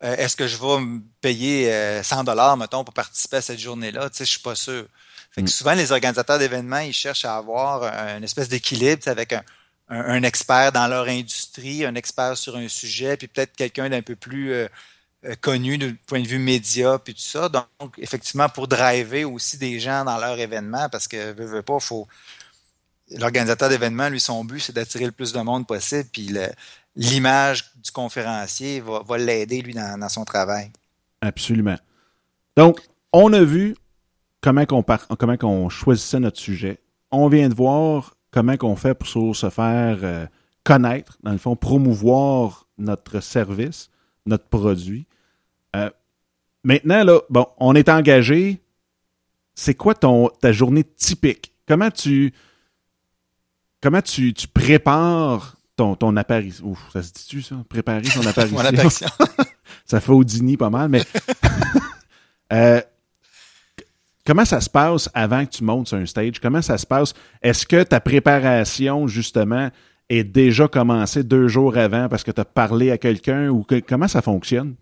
B: est-ce que je vais me payer 100 dollars, mettons, pour participer à cette journée-là? Tu sais, je suis pas sûr. Fait que mm. souvent, les organisateurs d'événements, ils cherchent à avoir une espèce d'équilibre avec un, un, expert dans leur industrie, un expert sur un sujet, puis peut-être quelqu'un d'un peu plus euh, euh, connu du point de vue média, puis tout ça. Donc, effectivement, pour driver aussi des gens dans leur événement, parce que, veut, veut pas, faut. L'organisateur d'événements, lui, son but, c'est d'attirer le plus de monde possible, puis l'image du conférencier va, l'aider, lui, dans, son travail.
A: Absolument. Donc, on a vu comment on, comment on choisissait notre sujet. On vient de voir comment qu'on fait pour se faire euh, connaître, dans le fond, promouvoir notre service, notre produit. Euh, maintenant, là, bon, on est engagé. C'est quoi ton, ta journée typique? Comment tu comment tu, prépares ton, ton apparition? Ouf, ça se dit-tu, ça? Préparer son apparition. ça fait Audini pas mal, mais euh, Comment ça se passe avant que tu montes sur un stage? Comment ça se passe? Est-ce que ta préparation, justement, est déjà commencée deux jours avant parce que tu as parlé à quelqu'un ou comment ça fonctionne?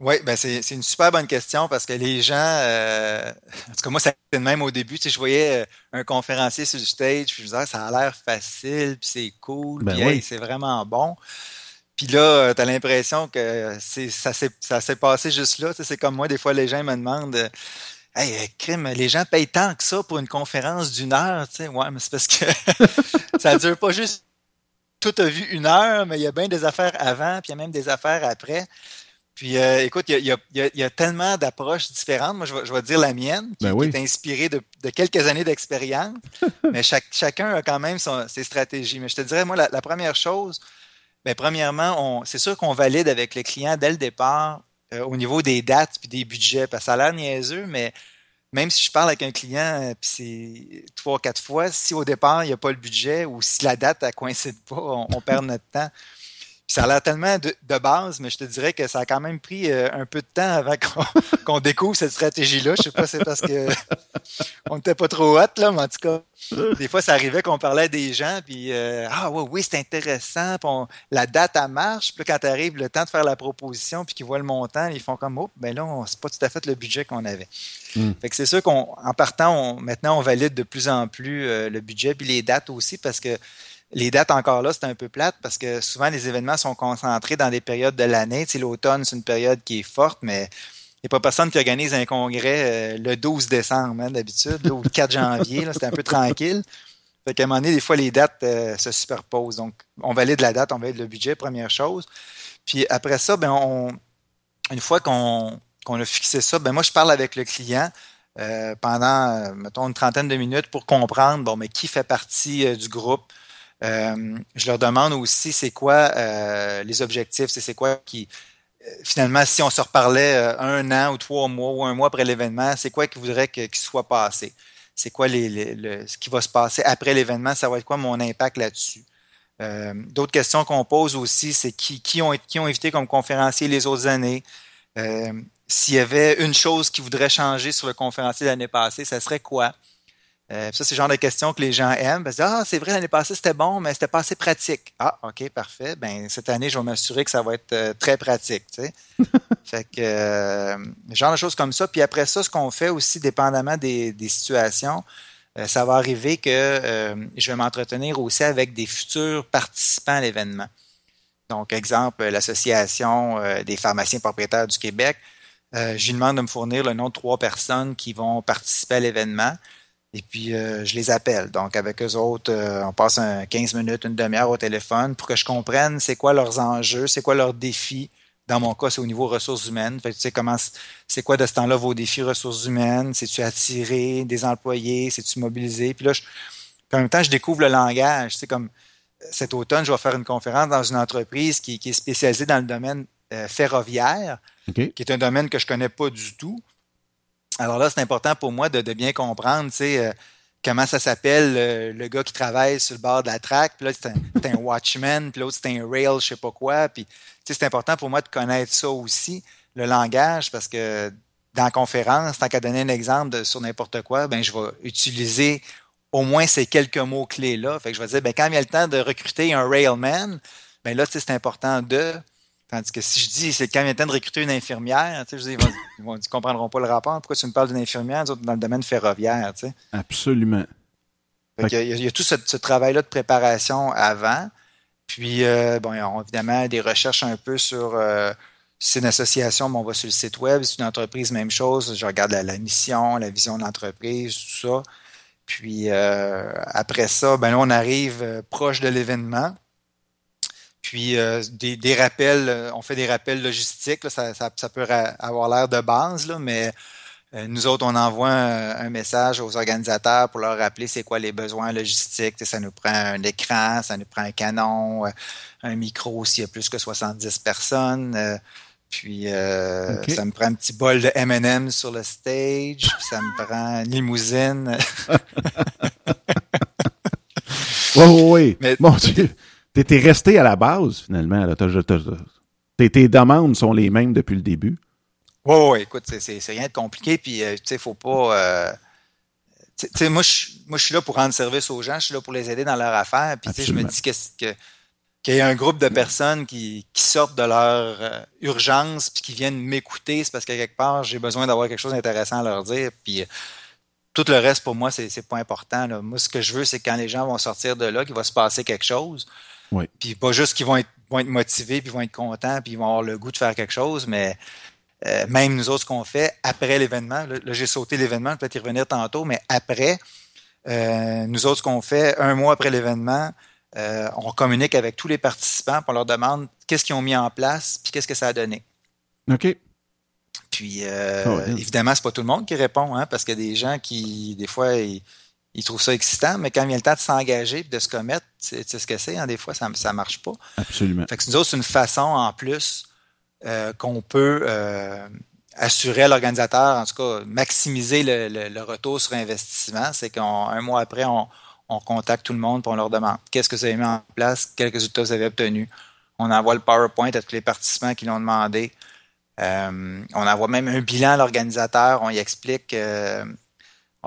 B: Oui, ben c'est, une super bonne question parce que les gens, euh, en tout cas moi, ça a même au début, tu sais, je voyais euh, un conférencier sur le stage, puis je me disais, ah, ça a l'air facile, puis c'est cool, ben puis c'est vraiment bon. Puis là, euh, tu as l'impression que c'est, ça, s'est, ça s'est passé juste là. c'est comme moi, des fois, les gens me demandent Hey, crime, les gens payent tant que ça pour une conférence d'une heure. Tu sais, ouais, mais c'est parce que ça dure pas juste tout a vu une heure, mais il y a bien des affaires avant, puis il y a même des affaires après. Puis écoute, il y, a, il, y a, tellement d'approches différentes. Moi, je vais, je vais dire la mienne, qui, ben est inspirée de, de, quelques années d'expérience. mais chaque, chacun a quand même son, ses stratégies. Mais je te dirais, moi, la première chose, Bien, premièrement, c'est sûr qu'on valide avec le client dès le départ euh, au niveau des dates et des budgets. Parce que ça a l'air niaiseux, mais même si je parle avec un client euh, puis c'est trois, quatre fois, si au départ, il n'y a pas le budget ou si la date ne coïncide pas, on perd notre temps ça a l'air tellement de, base, mais je te dirais que ça a quand même pris euh, un peu de temps avant qu'on découvre cette stratégie-là. Je sais pas si c'est parce que on n'était pas trop hot, là, mais en tout cas, des fois, ça arrivait qu'on parlait à des gens, puis euh, Ah oui, oui, c'est intéressant, la date, elle marche, puis quand arrive le temps de faire la proposition, puis qu'ils voient le montant, ils font comme Oh, ben là, c'est pas tout à fait le budget qu'on avait. Hmm. Fait que c'est sûr qu'en partant, maintenant, on valide de plus en plus euh, le budget, puis les dates aussi, parce que les dates encore là, c'est un peu plate parce que souvent les événements sont concentrés dans des périodes de l'année. Tu sais, l'automne, c'est une période qui est forte, mais il n'y a pas personne qui organise un congrès euh, le 12 décembre, hein, d'habitude, ou le 4 janvier. C'est un peu tranquille. Fait qu'à un moment donné, des fois, les dates euh, se superposent. Donc, on valide la date, on valide le budget, première chose. Puis après ça, ben, une fois qu'on a fixé ça, ben moi, je parle avec le client. Euh, pendant, mettons, une trentaine de minutes pour comprendre, bon, mais qui fait partie du groupe, je leur demande aussi c'est quoi euh, les objectifs, c'est quoi qui euh, finalement si on se reparlait un an ou trois mois ou un mois après l'événement, c'est quoi qu'ils voudraient qu'il soit passé, c'est quoi les, ce qui va se passer après l'événement, ça va être quoi mon impact là-dessus? D'autres questions qu'on pose aussi, c'est qui, qui, ont, qui ont invité comme conférencier les autres années? S'il y avait une chose qui voudrait changer sur le conférencier l'année passée, ça serait quoi? Euh, ça, c'est le genre de questions que les gens aiment. Parce ah, c'est vrai, l'année passée, c'était bon, mais c'était pas assez pratique. Ah, OK, parfait. Ben, cette année, je vais m'assurer que ça va être euh, très pratique. Tu sais. fait que, euh, genre de choses comme ça. Puis après ça, ce qu'on fait aussi, dépendamment des, des situations, ça va arriver que je vais m'entretenir aussi avec des futurs participants à l'événement. Donc, exemple, l'Association des pharmaciens propriétaires du Québec. je lui demande de me fournir le nom de trois personnes qui vont participer à l'événement. Et puis, euh, je les appelle. Donc, avec eux autres, euh, on passe un 15 minutes, une demi-heure au téléphone pour que je comprenne c'est quoi leurs enjeux, c'est quoi leurs défis. Dans mon cas, c'est au niveau ressources humaines. Fait tu sais comment, c'est quoi de ce temps-là vos défis ressources humaines? C'est-tu attirer des employés? C'est-tu mobiliser? Puis là, en même temps, je découvre le langage. Tu sais, comme cet automne, je vais faire une conférence dans une entreprise qui, est spécialisée dans le domaine euh, ferroviaire, qui est un domaine que je connais pas du tout. Alors là, c'est important pour moi de, bien comprendre, tu sais, euh, comment ça s'appelle, le, gars qui travaille sur le bord de la track, puis là, c'est un, watchman, puis l'autre, c'est un rail, je sais pas quoi. Puis, c'est important pour moi de connaître ça aussi, le langage, parce que dans la conférence, tant qu'à donner un exemple sur n'importe quoi, ben, je vais utiliser au moins ces quelques mots-clés-là. Fait que je vais dire, ben, quand il y a le temps de recruter un railman, ben là, c'est important de. Tandis que si je dis, c'est quand il le temps de recruter une infirmière, tu sais, ils, vont, ils, comprendront pas le rapport. Pourquoi tu me parles d'une infirmière dans le domaine ferroviaire, tu sais?
A: Absolument.
B: il, y a, tout ce, travail-là de préparation avant. Puis, euh, bon, évidemment des recherches un peu sur euh, si c'est une association, on va sur le site web. Si c'est une entreprise, même chose. Je regarde la, mission, la vision de l'entreprise, tout ça. Puis euh, après ça, ben là, on arrive proche de l'événement. Puis euh, des, rappels, euh, on fait des rappels logistiques, ça, peut avoir l'air de base, là, mais euh, nous autres, on envoie un, message aux organisateurs pour leur rappeler c'est quoi les besoins logistiques. ça nous prend un écran, ça nous prend un canon, un micro s'il y a plus que 70 personnes. puis ça me prend un petit bol de M&M sur le stage, ça me prend une limousine.
A: oui, oui, oui. Mon Dieu. T'es resté à la base, finalement. tes, demandes sont les mêmes depuis le début.
B: Oui, oui, écoute, c'est rien de compliqué. Puis, euh, tu sais, faut pas. Euh, tu sais, moi, je suis là pour rendre service aux gens. Je suis là pour les aider dans leur affaire. Puis, tu sais, je me dis que, qu'il y a un groupe de personnes qui, sortent de leur euh, urgence puis qui viennent m'écouter, c'est parce qu'à quelque part, j'ai besoin d'avoir quelque chose d'intéressant à leur dire. Puis tout le reste, pour moi, c'est pas important. Moi, ce que je veux, c'est que quand les gens vont sortir de là, qu'il va se passer quelque chose. Puis pas juste qu'ils vont être, vont être motivés, puis vont être contents, puis ils vont avoir le goût de faire quelque chose, mais euh, même nous autres, ce qu'on fait après l'événement, là, j'ai sauté l'événement, peut-être y revenir tantôt, mais après, euh, nous autres, ce qu'on fait, un mois après l'événement, euh, on communique avec tous les participants, pour leur demande qu'est-ce qu'ils ont mis en place, puis qu'est-ce que ça a donné.
A: OK.
B: Puis, oh, évidemment, c'est pas tout le monde qui répond, hein, parce qu'il y a des gens qui, des fois, ils, ils trouvent ça excitant, mais quand il vient le temps de s'engager et de se commettre, tu sais ce que c'est, hein, des fois, ça ne marche pas.
A: Absolument.
B: Fait que nous autres, c'est une façon en plus euh, qu'on peut euh, assurer à l'organisateur, en tout cas, maximiser le, retour sur investissement. C'est qu'un mois après, on, contacte tout le monde et on leur demande qu'est-ce que vous avez mis en place, quels résultats vous avez obtenus. On envoie le PowerPoint à tous les participants qui l'ont demandé. Euh, on envoie même un bilan à l'organisateur, on y explique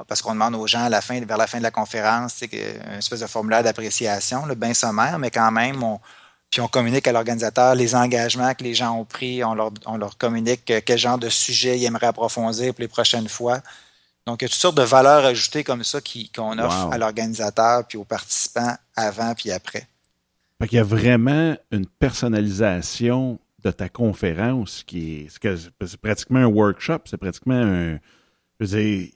B: parce qu'on demande aux gens à la fin, vers la fin de la conférence, c'est une espèce de formulaire d'appréciation, le bien sommaire, mais quand même, on, puis on communique à l'organisateur les engagements que les gens ont pris, on leur, on leur communique quel genre de sujet ils aimeraient approfondir pour les prochaines fois. Donc, il y a toutes sortes de valeurs ajoutées comme ça qu'on offre à l'organisateur puis aux participants avant puis après.
A: Fait qu'il y a vraiment une personnalisation de ta conférence qui est, c'est pratiquement un workshop, c'est pratiquement un, je veux dire,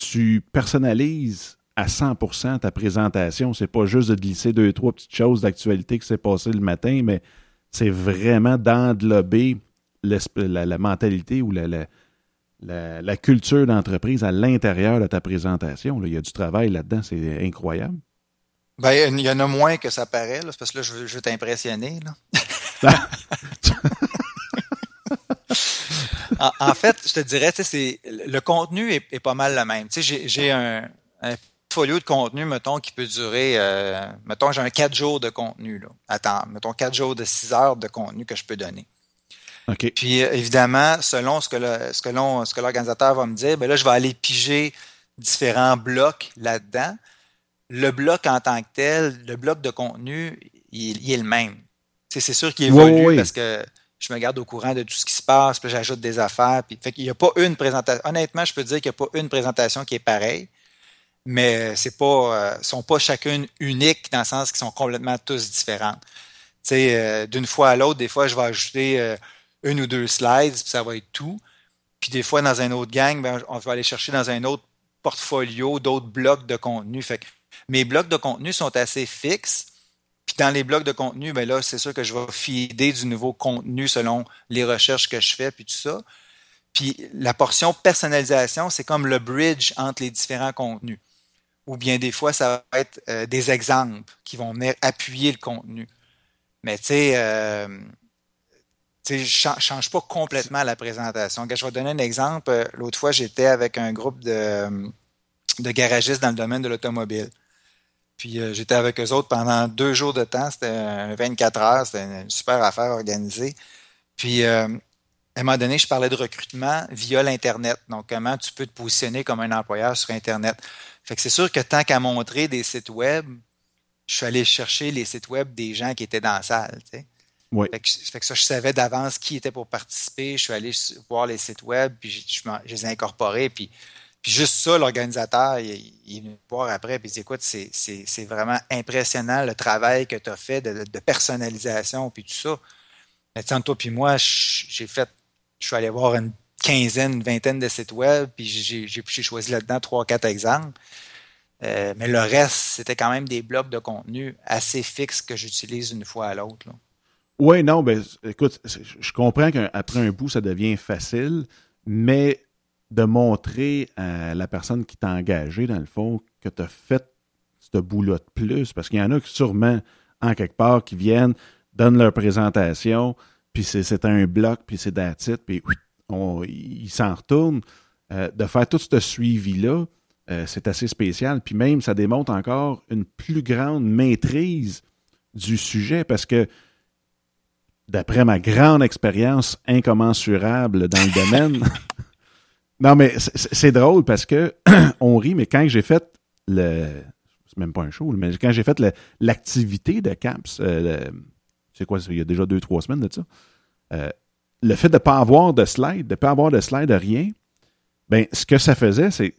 A: tu personnalises à 100% ta présentation. C'est pas juste de glisser deux, trois petites choses d'actualité qui s'est passé le matin, mais c'est vraiment d'englober la, la, mentalité ou la, la culture d'entreprise à l'intérieur de ta présentation. Il y a du travail là-dedans, c'est incroyable.
B: Ben, il y en a moins que ça paraît, parce que là, je veux, je veux t'impressionner. en, fait, je te dirais, c'est le contenu est, pas mal le même. J'ai un, un folio de contenu, mettons, qui peut durer, euh, mettons, j'ai un 4 jours de contenu. Là. Attends, mettons 4 jours de 6 heures de contenu que je peux donner.
A: OK.
B: Puis, euh, évidemment, selon ce que ce que ce que l'organisateur va me dire, ben là, je vais aller piger différents blocs là-dedans. Le bloc en tant que tel, le bloc de contenu, il, est le même. C'est sûr qu'il évolue parce que je me garde au courant de tout ce qui se passe, puis j'ajoute des affaires. Puis, fait qu'il n'y a pas une présentation. Honnêtement, je peux dire qu'il n'y a pas une présentation qui est pareille, mais c'est pas, euh, sont pas chacune uniques dans le sens qu'ils sont complètement tous différentes. Tu sais, euh, d'une fois à l'autre, des fois, je vais ajouter euh, une ou deux slides, puis ça va être tout. Puis des fois, dans un autre gang, ben, on va aller chercher dans un autre portfolio d'autres blocs de contenu. Fait que mes blocs de contenu sont assez fixes, puis dans les blocs de contenu, ben là, c'est sûr que je vais fider du nouveau contenu selon les recherches que je fais, puis tout ça. Puis la portion personnalisation, c'est comme le bridge entre les différents contenus. Ou bien des fois, ça va être euh, des exemples qui vont venir appuyer le contenu. Mais tu sais, euh, je ne change pas complètement la présentation. je vais donner un exemple. L'autre fois, j'étais avec un groupe de, de garagistes dans le domaine de l'automobile. Puis j'étais avec eux autres pendant deux jours de temps. C'était 24 heures. C'était une super affaire organisée. Puis à un moment donné, je parlais de recrutement via l'Internet. Donc, comment tu peux te positionner comme un employeur sur Internet. Fait que c'est sûr que tant qu'à montrer des sites web, je suis allé chercher les sites web des gens qui étaient dans la salle. Tu sais.
A: Oui.
B: Fait, que, ça, je savais d'avance qui était pour participer. Je suis allé voir les sites web, puis je, les ai incorporés. Puis, puis juste ça, l'organisateur, il, il, est venu voir après, puis il dit Écoute, c'est vraiment impressionnant le travail que tu as fait de, personnalisation, puis tout ça. Mais tu toi, puis moi, j'ai fait, je suis allé voir une quinzaine, une vingtaine de sites web, puis j'ai choisi là-dedans trois, quatre exemples. Euh, mais le reste, c'était quand même des blocs de contenu assez fixes que j'utilise une fois à l'autre.
A: Oui, non, ben écoute, je comprends qu'après un bout, ça devient facile, mais de montrer à la personne qui t'a engagé, dans le fond, que tu as fait ce bout-là de plus, parce qu'il y en a qui sûrement, en quelque part, qui viennent, donnent leur présentation, puis c'est un bloc, puis c'est d'attitude, puis ils s'en retournent. Euh, de faire tout ce suivi-là, euh, c'est assez spécial. Puis même, ça démontre encore une plus grande maîtrise du sujet parce que, d'après ma grande expérience incommensurable dans le domaine, non, mais c'est drôle parce que on rit, mais quand j'ai fait le. C'est même pas un show, mais quand j'ai fait l'activité de CAPS, euh, c'est quoi, il y a déjà deux, trois semaines de ça, euh, le fait de ne pas avoir de slide, de ne pas avoir de slide de rien, ben, ce que ça faisait, c'est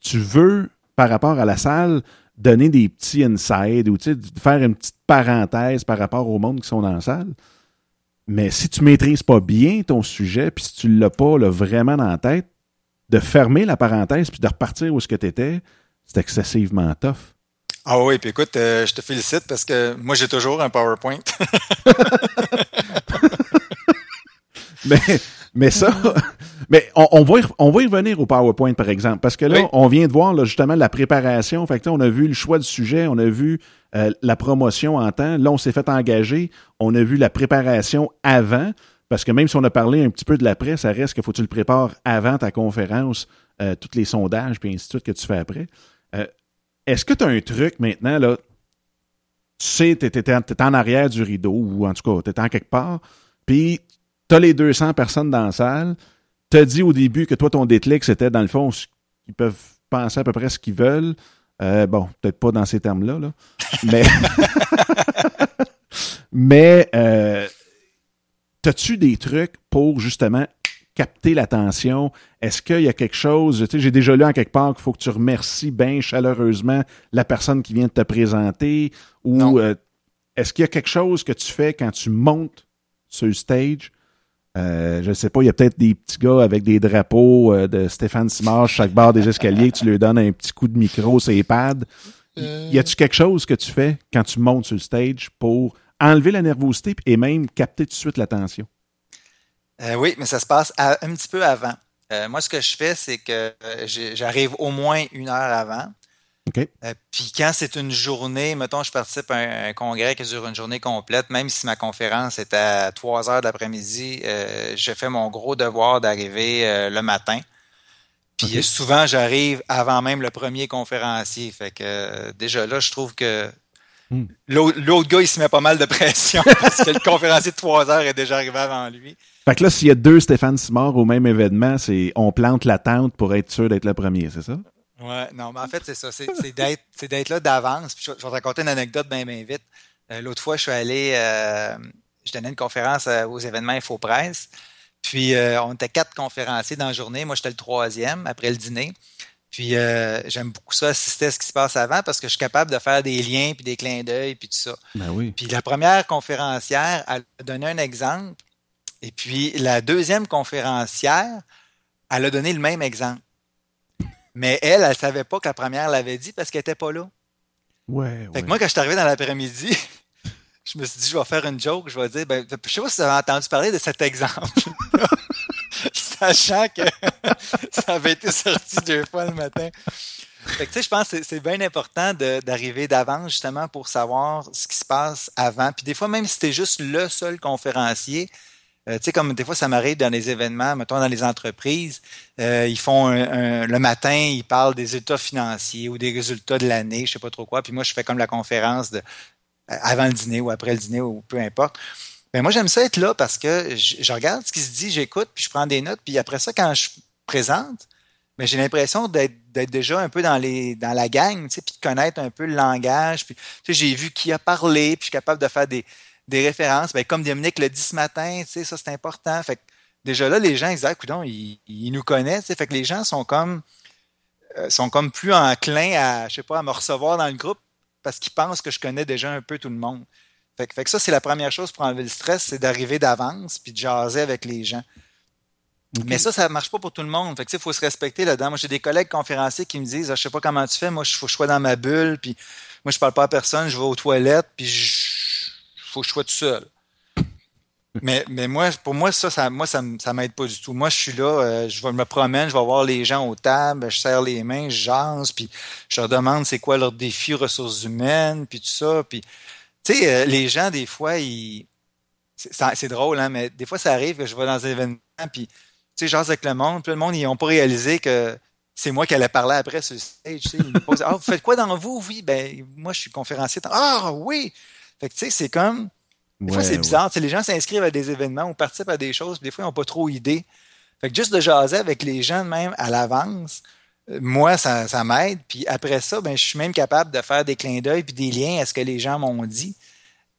A: tu veux, par rapport à la salle, donner des petits insides ou faire une petite parenthèse par rapport au monde qui sont dans la salle. Mais si tu maîtrises pas bien ton sujet, puis si tu l'as pas vraiment dans la tête, de fermer la parenthèse puis de repartir où ce que tu étais, c'est excessivement tough.
B: Ah oui, puis écoute, euh, je te félicite parce que moi j'ai toujours un PowerPoint.
A: mais, mais ça, mais on, va y, on va y revenir au PowerPoint, par exemple, parce que là, on vient de voir là, justement la préparation. Fait que, on a vu le choix du sujet, on a vu euh, la promotion en temps. Là, on s'est fait engager. On a vu la préparation avant, parce que même si on a parlé un petit peu de l'après, ça reste qu'il faut que tu le prépares avant ta conférence, euh, tous les sondages, puis ainsi de suite que tu fais après. Euh, est-ce que tu as un truc maintenant, là, tu sais, tu es, en arrière du rideau, ou en tout cas, tu es en quelque part, puis tu as les 200 personnes dans la salle, t'as dit au début que toi, ton déclic, c'était dans le fond, ils peuvent penser à peu près ce qu'ils veulent. Euh, bon, peut-être pas dans ces termes-là, là. mais, mais euh, as-tu des trucs pour justement capter l'attention? Est-ce qu'il y a quelque chose, tu sais, j'ai déjà lu en quelque part qu'il faut que tu remercies bien chaleureusement la personne qui vient de te présenter ou euh, est-ce qu'il y a quelque chose que tu fais quand tu montes sur le stage? Euh, je ne sais pas, il y a peut-être des petits gars avec des drapeaux euh, de Stéphane Simard chaque barre des escaliers tu leur donnes un petit coup de micro pads. Euh. Y a-tu quelque chose que tu fais quand tu montes sur le stage pour enlever la nervosité et même capter tout de suite l'attention?
B: oui, mais ça se passe un petit peu avant. moi, ce que je fais, c'est que j'arrive au moins une heure avant.
A: Euh,
B: puis quand c'est une journée, mettons, je participe à un, congrès qui dure une journée complète, même si ma conférence est à 3 heures d'après-midi, euh, je fais mon gros devoir d'arriver euh, le matin. Puis souvent, j'arrive avant même le premier conférencier. Fait que déjà là, je trouve que hmm. l'autre gars, il se met pas mal de pression parce que le conférencier de 3 heures est déjà arrivé avant lui.
A: Fait que là, s'il y a deux Stéphane Simard au même événement, c'est on plante la tente pour être sûr d'être le premier, c'est ça?
B: Ouais, non, mais en fait, c'est ça. C'est d'être là d'avance. Je, je, vais te raconter une anecdote bien, bien vite. Euh, l'autre fois, je suis allé, euh, je donnais une conférence euh, aux événements InfoPresse. Puis, on était quatre conférenciers dans la journée. Moi, j'étais le troisième après le dîner. Puis, j'aime beaucoup ça, assister à ce qui se passe avant parce que je suis capable de faire des liens, puis des clins d'œil, puis tout ça.
A: Ben oui.
B: Puis, la première conférencière, elle a donné un exemple. Et puis, la deuxième conférencière, elle a donné le même exemple. Mais elle, elle ne savait pas que la première l'avait dit parce qu'elle n'était pas là.
A: Ouais,
B: fait que moi, quand je suis arrivé dans l'après-midi, je me suis dit, je vais faire une joke. Je vais dire, ben, je sais pas si vous avez entendu parler de cet exemple. Sachant que ça avait été sorti deux fois le matin. Fait que, tu sais, je pense que c'est bien important d'arriver d'avance, justement, pour savoir ce qui se passe avant. Puis des fois, même si tu es juste le seul conférencier, tu sais, comme des fois, ça m'arrive dans les événements, mettons dans les entreprises, ils font le matin, ils parlent des états financiers ou des résultats de l'année, je sais pas trop quoi. Puis moi, je fais comme la conférence de avant le dîner ou après le dîner ou peu importe. Moi, j'aime ça être là parce que je, regarde ce qui se dit, j'écoute, puis je prends des notes, puis après ça, quand je présente, j'ai l'impression d'être déjà un peu dans les dans la gang, tu sais, puis de connaître un peu le langage. Puis, tu sais, j'ai vu qui a parlé, puis je suis capable de faire des, des références. Ben, comme Dominique l'a dit ce matin, tu sais, ça c'est important. Fait que déjà là, les gens, ils disent, ah, ils, nous connaissent. Fait que les gens sont comme euh, sont comme plus enclins à, je sais pas, à me recevoir dans le groupe parce qu'ils pensent que je connais déjà un peu tout le monde. Fait, que ça, c'est la première chose pour enlever le stress, c'est d'arriver d'avance puis de jaser avec les gens. Mais ça, ça marche pas pour tout le monde. Fait que, il faut se respecter là-dedans. Moi, j'ai des collègues conférenciers qui me disent, ah, je sais pas comment tu fais, moi, il faut que je sois dans ma bulle, puis moi, je parle pas à personne, je vais aux toilettes, puis il faut que je sois tout seul. mais, mais moi, pour moi, ça, ça moi, ça, ça m'aide pas du tout. Moi, je suis là, euh, je me promène, je vais voir les gens aux tables, je serre les mains, je jase, puis je leur demande c'est quoi leur défi ressources humaines, puis tout ça. Puis, tu sais, euh, les gens, des fois, ils... C'est drôle, hein, mais des fois, ça arrive que je vais dans un événement, puis, tu sais, jase avec le monde, puis le monde, ils n'ont pas réalisé que c'est moi qui allais parler après sur le stage. Tu sais, ils me posent, ah, vous faites quoi dans vous? Oui, ben, moi, je suis conférencier. Ah, oui! Fait que, tu sais, c'est comme des fois, c'est bizarre. Les gens s'inscrivent à des événements ou participent à des choses, des fois, ils n'ont pas trop idée. Fait que juste de jaser avec les gens même à l'avance, moi, ça, ça m'aide. Puis après ça, ben, je suis même capable de faire des clins d'œil puis des liens à ce que les gens m'ont dit.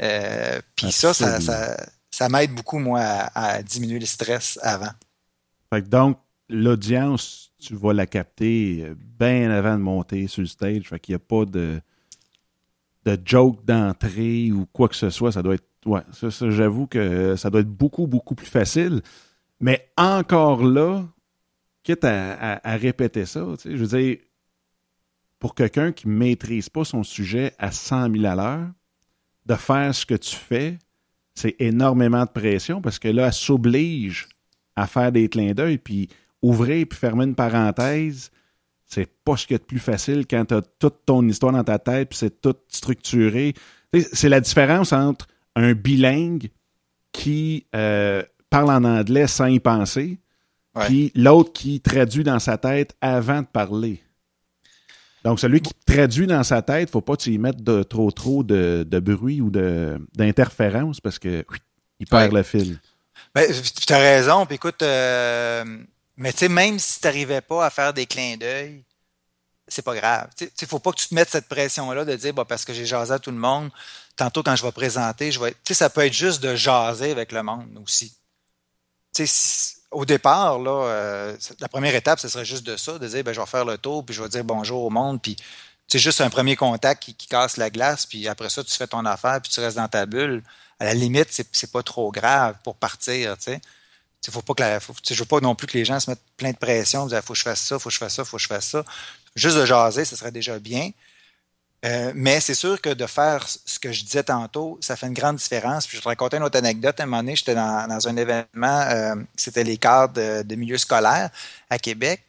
B: Euh, puis ça, ça, ça, m'aide beaucoup, moi, à, diminuer le stress avant.
A: Donc, l'audience, tu vas la capter euh, bien avant de monter sur le stage. Fait qu'il n'y a pas de, de joke d'entrée ou quoi que ce soit. Ça doit être ouais, ça, j'avoue que ça doit être beaucoup, beaucoup plus facile. Mais encore là, à, répéter ça, je veux dire, pour quelqu'un qui ne maîtrise pas son sujet à 100 000 à l'heure, de faire ce que tu fais, c'est énormément de pression parce que là, elle s'oblige à faire des clins d'œil, puis ouvrir puis fermer une parenthèse, c'est pas ce qu'il y a de plus facile quand tu as toute ton histoire dans ta tête, puis c'est tout structuré. C'est la différence entre un bilingue qui euh, parle en anglais sans y penser, puis l'autre qui traduit dans sa tête avant de parler. Donc, celui qui traduit dans sa tête, faut pas y mettre de, trop trop de, bruit ou d'interférence parce que il perd le fil.
B: Ben, tu as raison. Puis écoute, euh, mais tu sais, même si tu n'arrivais pas à faire des clins d'œil, c'est pas grave. Il ne faut pas que tu te mettes cette pression-là de dire bah, parce que j'ai jasé à tout le monde, tantôt quand je vais présenter, je vais. ça peut être juste de jaser avec le monde aussi. Au départ, euh, la première étape, ce serait juste de ça, de dire ben, je vais faire le tour, puis je vais dire bonjour au monde, puis c'est juste un premier contact qui, casse la glace, puis après ça, tu fais ton affaire, puis tu restes dans ta bulle. À la limite, c'est pas trop grave pour partir, tu je veux pas non plus que les gens se mettent plein de pression, dire faut que je fasse ça, faut que je fasse ça, faut que je fasse ça. Juste de jaser, ce serait déjà bien. Euh, mais c'est sûr que de faire ce que je disais tantôt, ça fait une grande différence. Puis je te raconter une autre anecdote. À un moment donné, j'étais dans, un événement, euh, c'était les cadres de, milieu scolaire à Québec.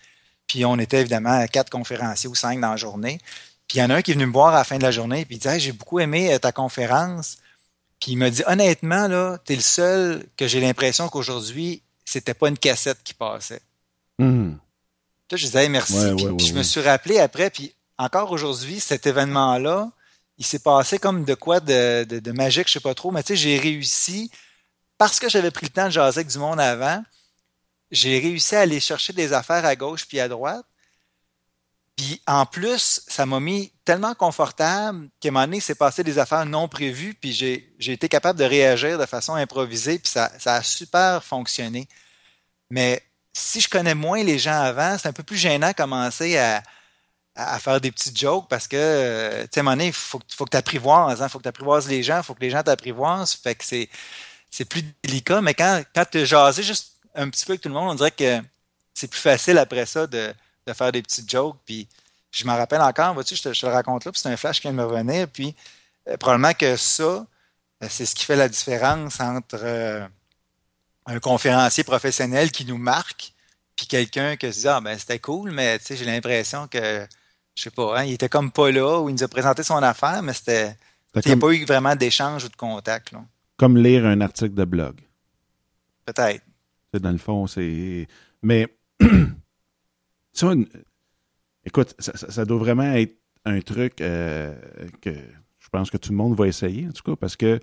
B: Puis on était évidemment quatre conférenciers ou cinq dans la journée. Puis il y en a un qui est venu me voir à la fin de la journée, puis il dit J'ai beaucoup aimé euh, ta conférence. Puis il m'a dit Honnêtement, là, es le seul que j'ai l'impression qu'aujourd'hui, c'était pas une cassette qui passait.
A: Mmh.
B: Là, je disais merci. puis, je me suis rappelé après, puis encore aujourd'hui, cet événement-là, il s'est passé comme de quoi de, de, magique, je sais pas trop, mais tu sais, j'ai réussi, parce que j'avais pris le temps de jaser avec du monde avant, j'ai réussi à aller chercher des affaires à gauche puis à droite. Puis en plus, ça m'a mis tellement confortable qu'à un moment donné, c'est passé des affaires non prévues, puis j'ai, été capable de réagir de façon improvisée, puis ça, ça a super fonctionné. Mais si je connais moins les gens avant, c'est un peu plus gênant de commencer à, à, faire des petites jokes parce que, euh, tu sais, à un moment donné, il faut, que tu apprivoises, il hein, faut que tu apprivoises les gens, il faut que les gens t'apprivoisent. Fait que c'est, plus délicat, mais quand, quand tu jasé juste un petit peu avec tout le monde, on dirait que c'est plus facile après ça de, de faire des petites jokes. Puis je m'en rappelle encore, vois-tu, je je te le raconte là, puis c'est un flash qui me revenir. Puis euh, probablement que ça, euh, c'est ce qui fait la différence entre un conférencier professionnel qui nous marque, puis quelqu'un qui se dit Ah ben c'était cool, mais j'ai l'impression que je sais pas, hein, il était comme pas là, ou il nous a présenté son affaire, mais c'était. Il n'y a pas eu vraiment d'échange ou de contact.
A: Comme lire un article de blog.
B: Peut-être.
A: Dans le fond, c'est. Mais. ça, écoute, ça, doit vraiment être un truc euh, que je pense que tout le monde va essayer, en tout cas, parce que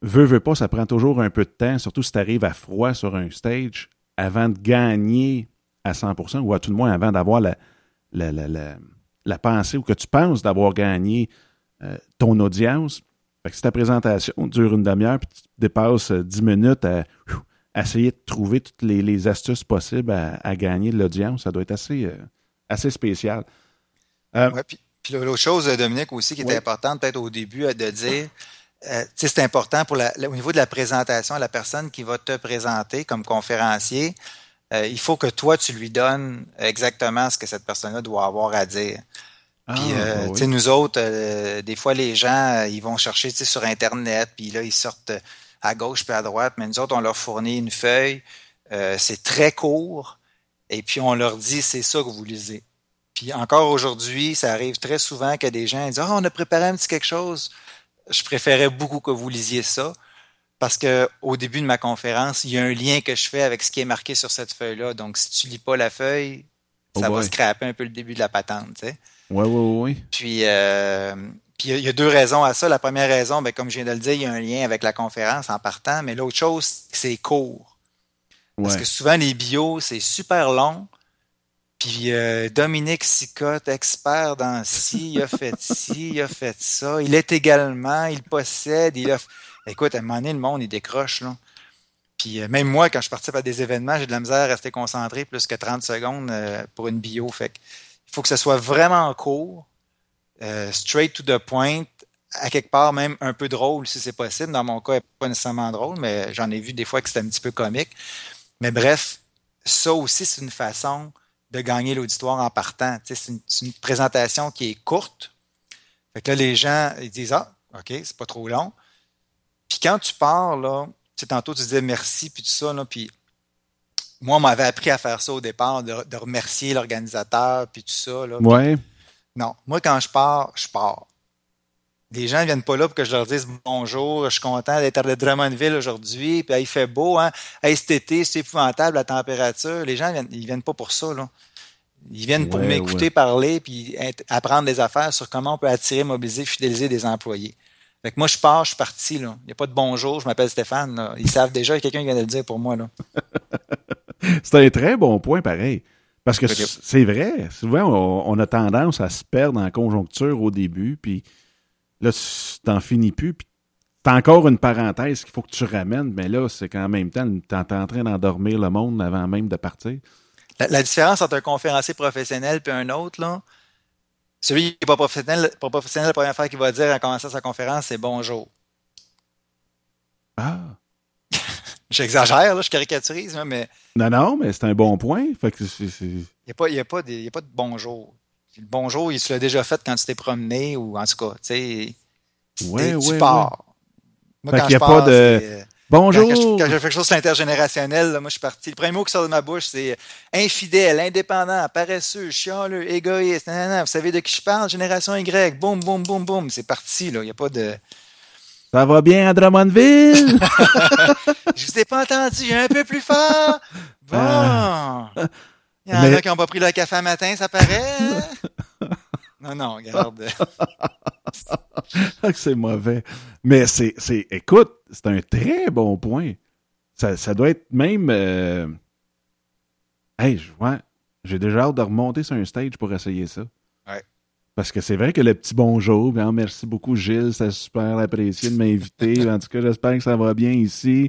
A: veut, veut pas, ça prend toujours un peu de temps, surtout si tu arrives à froid sur un stage, avant de gagner à 100%, ou à tout le moins avant d'avoir la, la, la, la, pensée ou que tu penses d'avoir gagné euh, ton audience. Fait que si ta présentation dure une demi-heure, puis tu dépasses 10 euh, minutes à, essayer de trouver toutes les, astuces possibles à, gagner de l'audience, ça doit être assez, euh, assez spécial.
B: puis, puis l'autre chose, Dominique, aussi, qui est importante peut-être au début de dire, euh, c'est important pour la, au niveau de la présentation, la personne qui va te présenter comme conférencier, euh, il faut que toi, tu lui donnes exactement ce que cette personne-là doit avoir à dire. Ah, puis, euh, ben nous autres, des fois, les gens, ils vont chercher sur Internet, puis là, ils sortent à gauche puis à droite, mais nous autres, on leur fournit une feuille. c'est très court, et puis on leur dit, c'est ça que vous lisez. Puis encore aujourd'hui, ça arrive très souvent que des gens disent, ah, on a préparé un petit quelque chose je préférais beaucoup que vous lisiez ça parce que au début de ma conférence, il y a un lien que je fais avec ce qui est marqué sur cette feuille-là. Donc, si tu lis pas la feuille, oh ça va scraper un peu le début de la patente, tu sais.
A: Oui, oui, oui.
B: Puis, euh, puis il y a deux raisons à ça. La première raison, ben, comme je viens de le dire, il y a un lien avec la conférence en partant, mais l'autre chose, c'est court. Parce que souvent, les bios, c'est super long. Puis euh, Dominique Sicotte, expert dans ci, il a fait ci, il a fait ça. Il est également, il possède, il a. Écoute, à un moment donné, le monde, il décroche. Puis euh, même moi, quand je participe à des événements, j'ai de la misère à rester concentré plus que 30 secondes euh, pour une bio. Fait il faut que ce soit vraiment court, straight to the point, à quelque part même un peu drôle si c'est possible. Dans mon cas, pas nécessairement drôle, mais j'en ai vu des fois que c'était un petit peu comique. Mais bref, ça aussi, c'est une façon de gagner l'auditoire en partant. c'est une, présentation qui est courte. Fait que là, les gens, ils disent Ah, OK, c'est pas trop long. Puis quand tu pars, là, tu tantôt tu disais merci, puis tout ça, là, puis moi, on m'avait appris à faire ça au départ, de, remercier l'organisateur, puis tout ça. Là,
A: ouais.
B: non, moi, quand je pars, je pars. Les gens ne viennent pas là pour que je leur dise bonjour, je suis content d'être à Drummondville aujourd'hui, puis il fait beau, hein. Hey, cet été, c'est épouvantable la température. Les gens, ils viennent pas pour ça, là. Ils viennent pour m'écouter parler puis apprendre des affaires sur comment on peut attirer, mobiliser, fidéliser des employés. Fait moi, je pars, je suis parti. Il n'y a pas de bonjour, je m'appelle Stéphane. Ils savent déjà, il y a quelqu'un qui vient de le dire pour moi. Là.
A: c'est un très bon point, pareil. Parce que c'est vrai, souvent, on, a tendance à se perdre en conjoncture au début, puis là, t'en finis plus, puis t'as encore une parenthèse qu'il faut que tu ramènes, mais là, c'est qu'en même temps, t'es en train d'endormir le monde avant même de partir.
B: La, différence entre un conférencier professionnel et un autre, là, celui qui n'est pas professionnel, pas professionnel, la première fois qu'il va dire en commençant sa conférence, c'est bonjour.
A: Ah.
B: J'exagère, je caricaturise, mais.
A: Non, non, mais c'est un bon point.
B: Il n'y a, pas, a, pas de, a pas de bonjour. Le bonjour, il se l'a déjà fait quand tu t'es promené ou en tout cas, tu sais.
A: Ouais,
B: tu pars.
A: Moi, quand je pars, de... Bonjour.
B: Quand, je, fais quelque chose sur l'intergénérationnel, moi, je suis parti. Le premier mot qui sort de ma bouche, c'est infidèle, indépendant, paresseux, chialeux, égoïste. Vous savez de qui je parle? Génération Y. Boum, boum, boum, boum. C'est parti, là. Il n'y a pas de.
A: Ça va bien à Drummondville?
B: je vous ai pas entendu. Un peu plus fort. Bon. Ah. Il y en a qui n'ont pas pris le café à matin, ça paraît. Non, non, regarde.
A: c'est mauvais. Mais c'est, c'est, écoute, c'est un très bon point. Ça, ça doit être même. Euh... Hey, ouais, j'ai déjà hâte de remonter sur un stage pour essayer ça. Parce que c'est vrai que le petit bonjour, bien, merci beaucoup Gilles, c'est super apprécié de m'inviter. en tout cas, j'espère que ça va bien ici.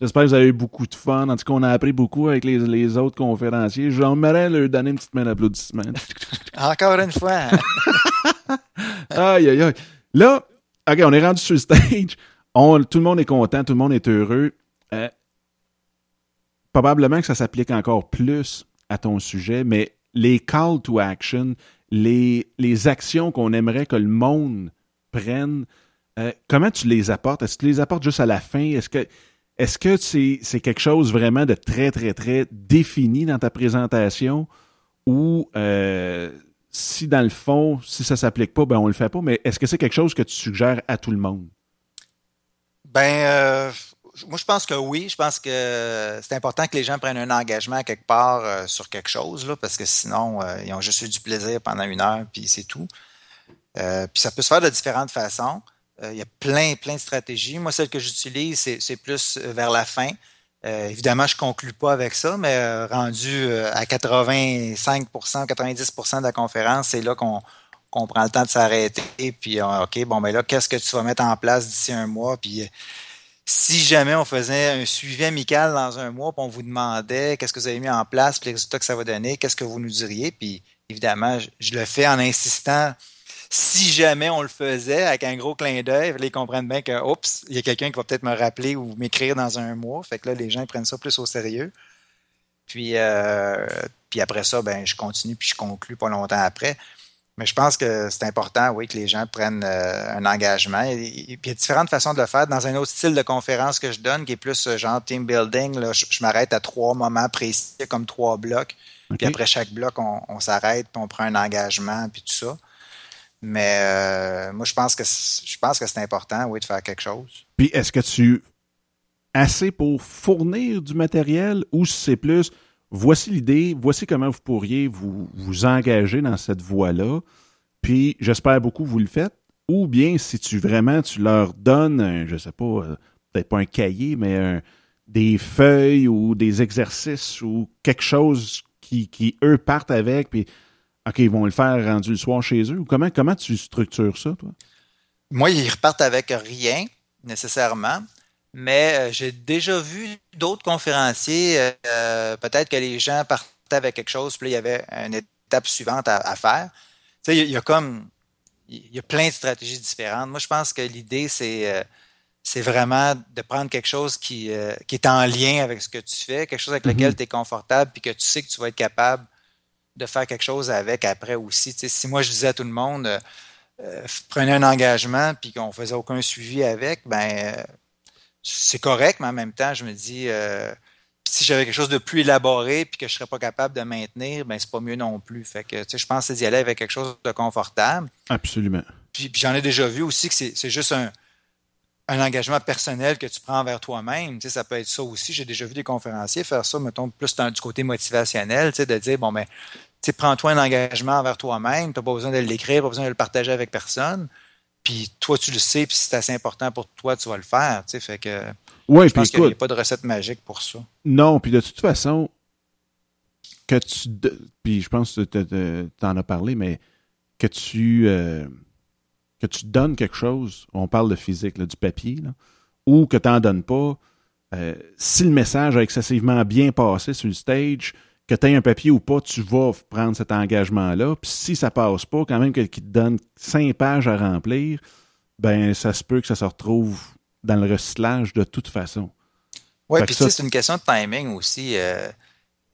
A: J'espère que vous avez eu beaucoup de fun. En tout cas, on a appris beaucoup avec les, les autres conférenciers. J'aimerais leur donner une petite main d'applaudissement.
B: Encore une fois.
A: aïe, aïe, aïe. Là, OK, on est rendu sur le stage. tout le monde est content, tout le monde est heureux. Euh, probablement que ça s'applique encore plus à ton sujet, mais les call to action, les, actions qu'on aimerait que le monde prenne, euh, comment tu les apportes? Est-ce que tu les apportes juste à la fin? Est-ce que est-ce que c'est quelque chose vraiment de très, très, très défini dans ta présentation? Ou euh, si dans le fond, si ça s'applique pas, ben on le fait pas, mais est-ce que c'est quelque chose que tu suggères à tout le monde?
B: Ben, euh, moi, je pense que oui. Je pense que c'est important que les gens prennent un engagement quelque part euh, sur quelque chose, là, parce que sinon, euh, ils ont juste eu du plaisir pendant une heure, puis c'est tout. Euh, puis ça peut se faire de différentes façons. il y a plein, plein de stratégies. Moi, celle que j'utilise, c'est plus vers la fin. évidemment, je ne conclue pas avec ça, mais rendu à 85% 90% de la conférence, c'est là qu'on prend le temps de s'arrêter. Puis, OK, bon, ben là, qu'est-ce que tu vas mettre en place d'ici un mois? Puis, si jamais on faisait un suivi amical dans un mois, puis on vous demandait qu'est-ce que vous avez mis en place, puis les résultats que ça va donner, qu'est-ce que vous nous diriez, puis évidemment, je, le fais en insistant. Si jamais on le faisait avec un gros clin d'œil, ils comprennent bien que, oups, il y a quelqu'un qui va peut-être me rappeler ou m'écrire dans un mois. Fait que là, les gens prennent ça plus au sérieux. Puis, euh, puis après ça, ben, je continue puis je conclue pas longtemps après. Mais je pense que c'est important, oui, que les gens prennent euh, un engagement. Et, puis il y a différentes façons de le faire. Dans un autre style de conférence que je donne, qui est plus euh, genre team building, là, je, m'arrête à trois moments précis, comme trois blocs. Puis après chaque bloc, on, s'arrête, puis on prend un engagement, puis tout ça. Mais euh, moi, je pense que je pense que c'est important, oui, de faire quelque chose.
A: Puis est-ce que tu assez pour fournir du matériel ou c'est plus voici l'idée, voici comment vous pourriez vous, engager dans cette voie-là, puis j'espère beaucoup vous le faites, ou bien si tu vraiment tu leur donnes, je sais pas, euh, peut-être pas un cahier, mais des feuilles ou des exercices ou quelque chose qui, qui eux partent avec, puis OK, ils vont le faire rendu le soir chez eux, ou comment, comment tu structures ça, toi?
B: Moi, ils repartent avec rien, nécessairement mais euh, j'ai déjà vu d'autres conférenciers, euh, peut-être que les gens partaient avec quelque chose, puis là, il y avait une étape suivante à, faire. Tu sais, il y, a comme, il y a plein de stratégies différentes. Moi, je pense que l'idée, c'est euh, c'est vraiment de prendre quelque chose qui, qui est en lien avec ce que tu fais, quelque chose avec lequel mm-hmm. tu es confortable, puis que tu sais que tu vas être capable de faire quelque chose avec après aussi. Tu sais, si moi, je disais à tout le monde, prenez un engagement, puis qu'on faisait aucun suivi avec, ben c'est correct, mais en même temps, je me dis, euh, si j'avais quelque chose de plus élaboré puis que je serais pas capable de maintenir, ben c'est pas mieux non plus. Fait que, tu sais, je pense d'y aller avec quelque chose de confortable.
A: Absolument.
B: Puis, j'en ai déjà vu aussi que c'est juste un, engagement personnel que tu prends vers toi-même. Tu sais, ça peut être ça aussi. J'ai déjà vu des conférenciers faire ça, mettons, plus du côté motivationnel, tu sais, de dire, bon, ben, tu sais, prends-toi un engagement envers toi-même. Tu n'as pas besoin de l'écrire, pas besoin de le partager avec personne. Puis toi, tu le sais, puis c'est assez important pour toi, tu vas le faire. Tu sais, fait que.
A: Oui,
B: je pense qu'il n'y a pas de recette magique pour ça.
A: Non, puis de toute façon, que tu. Puis je pense que tu en as parlé, mais que tu. Euh, que tu donnes quelque chose, on parle de physique, du papier, ou que tu n'en donnes pas, euh, si le message a excessivement bien passé sur le stage, que tu aies un papier ou pas, tu vas prendre cet engagement-là. Puis si ça passe pas, quand même qu'il te donne cinq pages à remplir, ben ça se peut que ça se retrouve dans le recyclage de toute façon.
B: Oui, puis c'est une question de timing aussi. Euh,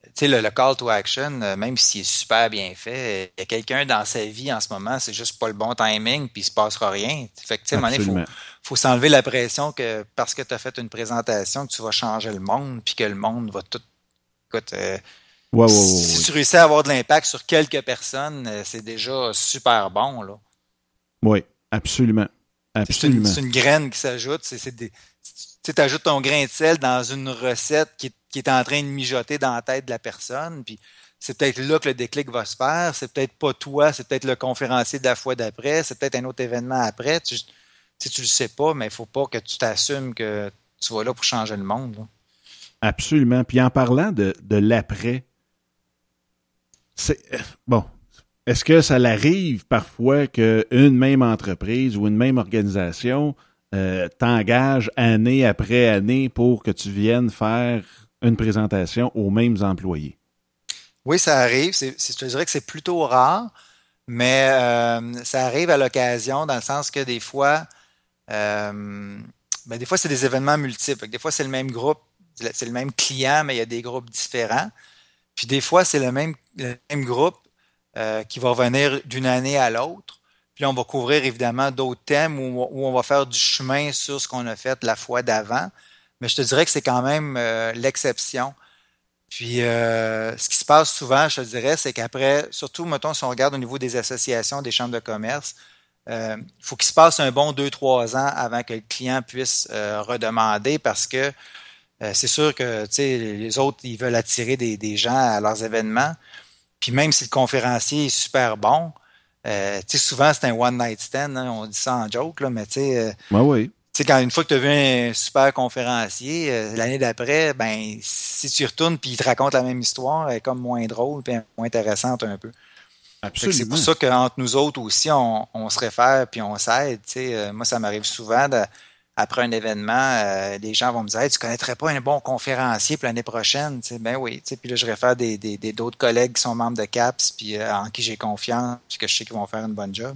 B: tu sais, le, call to action, euh, même s'il est super bien fait, il y a quelqu'un dans sa vie en ce moment, c'est juste pas le bon timing, puis il se passera rien. Fait que, tu sais, il faut, faut s'enlever la pression que parce que tu as fait une présentation, que tu vas changer le monde, puis que le monde va tout. Écoute, euh, si tu réussis à avoir de l'impact sur quelques personnes, euh, c'est déjà super bon. Là.
A: Oui, absolument. absolument.
B: C'est une, graine qui s'ajoute. Tu ajoutes ton grain de sel dans une recette qui est, en train de mijoter dans la tête de la personne. Puis c'est peut-être là que le déclic va se faire. C'est peut-être pas toi, c'est peut-être le conférencier de la fois d'après, c'est peut-être un autre événement après. Tu, tu le sais pas, mais il faut pas que tu t'assumes que tu vas là pour changer le monde.
A: Absolument. Puis en parlant de, de l'après, bon. Est-ce que ça l'arrive parfois qu'une même entreprise ou une même organisation euh, t'engage année après année pour que tu viennes faire une présentation aux mêmes employés?
B: Oui, ça arrive. je te dirais que c'est plutôt rare, mais euh, ça arrive à l'occasion dans le sens que des fois, euh, ben, des fois, c'est des événements multiples. Des fois, c'est le même groupe, c'est le même client, mais il y a des groupes différents. Puis des fois, c'est le même, groupe euh, qui va revenir d'une année à l'autre. Puis on va couvrir évidemment d'autres thèmes où, on va faire du chemin sur ce qu'on a fait la fois d'avant. Mais je te dirais que c'est quand même euh, l'exception. Puis euh, ce qui se passe souvent, je te dirais, c'est qu'après, surtout, mettons, si on regarde au niveau des associations, des chambres de commerce, il faut qu'il se passe un bon 2-3 ans avant que le client puisse redemander parce que c'est sûr que les autres, ils veulent attirer des, des, gens à leurs événements. Puis même si le conférencier est super bon, euh, souvent, c'est un one-night stand, hein, on dit ça en joke, là, mais tu sais, euh,
A: oui.
B: quand une fois que tu as vu un super conférencier, euh, l'année d'après, ben, si tu y retournes puis il te raconte la même histoire, elle est comme moins drôle et moins intéressante un peu. C'est pour ça qu'entre nous autres aussi, on, on se réfère puis on s'aide. Euh, moi, ça m'arrive souvent de, après un événement, euh, les gens vont me dire Tu tu connaîtrais pas un bon conférencier pour l'année prochaine? Ben oui. Puis là, je réfère des, d'autres collègues qui sont membres de CAPS, puis euh, en qui j'ai confiance, puis que je sais qu'ils vont faire une bonne job.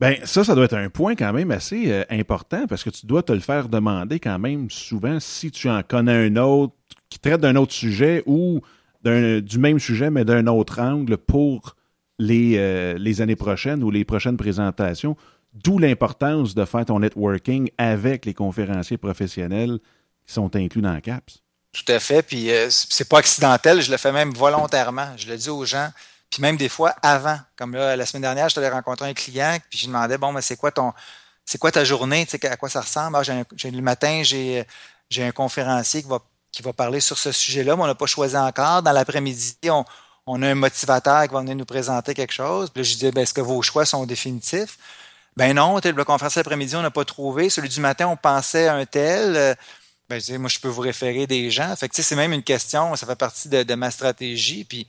A: Ben ça, ça doit être un point quand même assez euh, important parce que tu dois te le faire demander quand même souvent si tu en connais un autre qui traite d'un autre sujet ou du même sujet mais d'un autre angle pour les années prochaines ou les prochaines présentations. D'où l'importance de faire ton networking avec les conférenciers professionnels qui sont inclus dans CAPS.
B: Tout à fait. Puis euh, c'est pas accidentel, je le fais même volontairement. Je le dis aux gens. Puis même des fois avant. Comme là, la semaine dernière, je t'avais rencontré un client, puis je lui demandais Bon, mais c'est quoi ton c'est quoi ta journée? Tu sais, à quoi ça ressemble? Ah, le matin, j'ai, j'ai un conférencier qui va, qui va parler sur ce sujet-là, mais on n'a pas choisi encore. Dans l'après-midi, on, on, a un motivateur qui va venir nous présenter quelque chose. Puis là, je dis ben, est-ce que vos choix sont définitifs? Ben non, le conférence l'après-midi, on n'a pas trouvé. Celui du matin, on pensait à un tel. Euh, ben, je moi, je peux vous référer des gens. Fait que, c'est même une question, ça fait partie de, ma stratégie. Puis,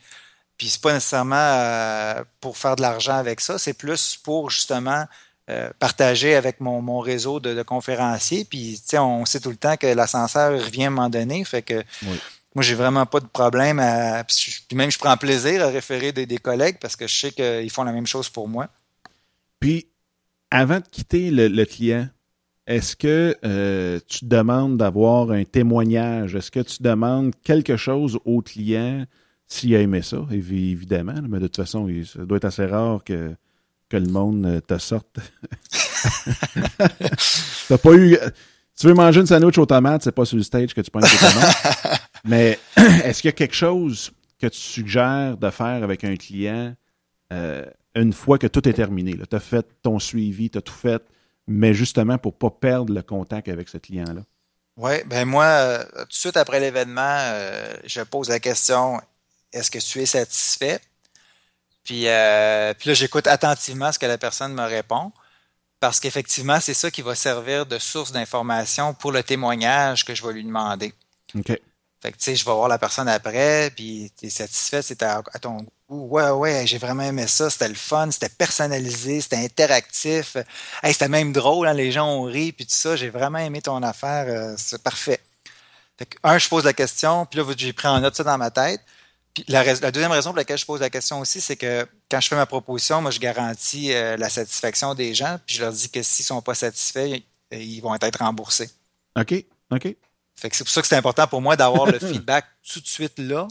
B: puis c'est pas nécessairement euh, pour faire de l'argent avec ça, c'est plus pour justement euh, partager avec mon, réseau de, conférenciers. Puis, on sait tout le temps que l'ascenseur revient à un moment donné. Fait que moi, j'ai vraiment pas de problème à. Puis même, je prends plaisir à référer des, des collègues parce que je sais qu'ils font la même chose pour moi.
A: Puis, avant de quitter le, client, est-ce que euh, tu demandes d'avoir un témoignage? Est-ce que tu demandes quelque chose au client s'il a aimé ça? Évidemment, mais de toute façon, ça doit être assez rare que, que le monde euh, te sorte. T'as pas eu. Tu veux manger une sandwich aux tomates, c'est pas sur le stage que tu prends des tomates. mais est-ce qu'il y a quelque chose que tu suggères de faire avec un client euh, une fois que tout est terminé. Tu as fait ton suivi, tu as tout fait, mais justement pour ne pas perdre le contact avec ce client-là.
B: Oui, ben moi, euh, tout de suite après l'événement, euh, je pose la question est-ce que tu es satisfait? Puis, euh, puis là, j'écoute attentivement ce que la personne me répond. Parce qu'effectivement, c'est ça qui va servir de source d'information pour le témoignage que je vais lui demander.
A: OK.
B: Fait que, tu sais, je vais voir la personne après, puis tu es satisfait, c'est à, ton goût. Ouais, ouais, j'ai vraiment aimé ça, c'était le fun, c'était personnalisé, c'était interactif. Hey, c'était même drôle, hein, les gens ont ri, puis tout ça, j'ai vraiment aimé ton affaire, euh, c'est parfait. Fait que, un, je pose la question, puis là, j'ai pris en note ça dans ma tête. Puis la, la, deuxième raison pour laquelle je pose la question aussi, c'est que quand je fais ma proposition, moi, je garantis euh, la satisfaction des gens, puis je leur dis que s'ils sont pas satisfaits, ils vont être remboursés.
A: OK, OK.
B: Fait que c'est pour ça que c'est important pour moi d'avoir le feedback tout de suite là.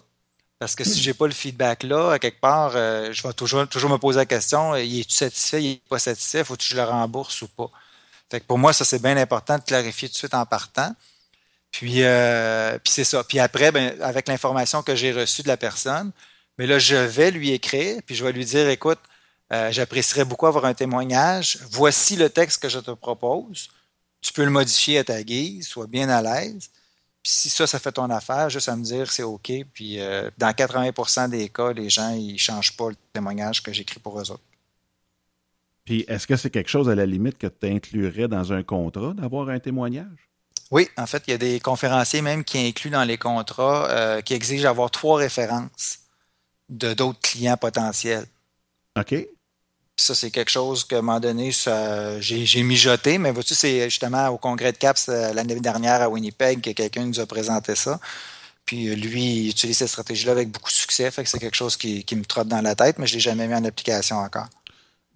B: Parce que si j'ai pas le feedback là, à quelque part, euh, je vais toujours, toujours me poser la question, euh, es-tu satisfait, il est pas satisfait, faut que je le rembourse ou pas? Fait que pour moi, ça, c'est bien important de clarifier tout de suite en partant. Puis, euh, puis c'est ça. Puis après, ben, avec l'information que j'ai reçue de la personne, mais là, je vais lui écrire, puis je vais lui dire, écoute, j'apprécierais beaucoup avoir un témoignage. Voici le texte que je te propose. Tu peux le modifier à ta guise, sois bien à l'aise si ça, ça fait ton affaire, juste à me dire c'est OK. Puis euh, dans 80% des cas, les gens, ils ne changent pas le témoignage que j'écris pour eux autres.
A: Puis est-ce que c'est quelque chose à la limite que tu inclurais dans un contrat d'avoir un témoignage?
B: Oui, en fait, il y a des conférenciers même qui incluent dans les contrats euh, qui exigent d'avoir trois références de d'autres clients potentiels.
A: OK
B: ça, c'est quelque chose que, à un moment donné, j'ai mijoté, mais vois-tu, c'est justement au congrès de CAPS euh, l'année dernière à Winnipeg que quelqu'un nous a présenté ça. Puis euh, lui, il utilise cette stratégie-là avec beaucoup de succès. Fait que c'est quelque chose qui, me trotte dans la tête, mais je ne l'ai jamais mis en application encore.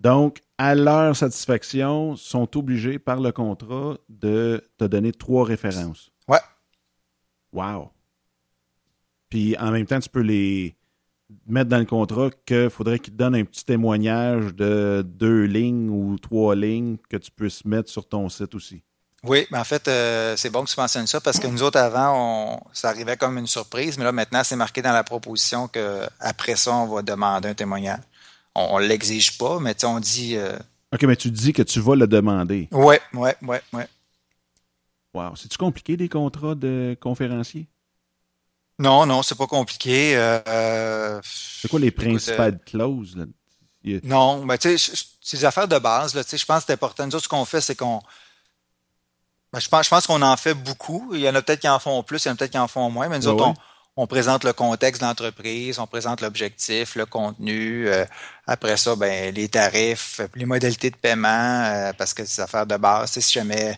A: Donc, à leur satisfaction, sont obligés par le contrat de te donner trois références.
B: Ouais.
A: Wow. Puis en même temps, tu peux les mettre dans le contrat qu'il faudrait qu'il te donne un petit témoignage de deux lignes ou trois lignes que tu puisses mettre sur ton site aussi.
B: Oui, mais en fait, euh, c'est bon que tu mentionnes ça parce que nous autres, avant, on, ça arrivait comme une surprise, mais là, maintenant, c'est marqué dans la proposition qu'après ça, on va demander un témoignage. On ne l'exige pas, mais on dit, euh,
A: OK, mais tu dis que tu vas le demander.
B: Oui, oui, oui, oui.
A: Wow. C'est-tu compliqué des contrats de conférenciers?
B: Non, non, c'est pas compliqué. Euh,
A: c'est quoi les principales clauses? Là?
B: Non, mais tu sais, c'est des affaires de base. Là, je pense que c'est important. Nous autres, ce qu'on fait, c'est qu'on. Ben, je pense, je pense qu'on en fait beaucoup. Il y en a peut-être qui en font plus, il y en a peut-être qui en font moins, mais nous autres, on, on, présente le contexte de l'entreprise, on présente l'objectif, le contenu. Euh, après ça, ben, les tarifs, les modalités de paiement, euh, parce que c'est des affaires de base. Si jamais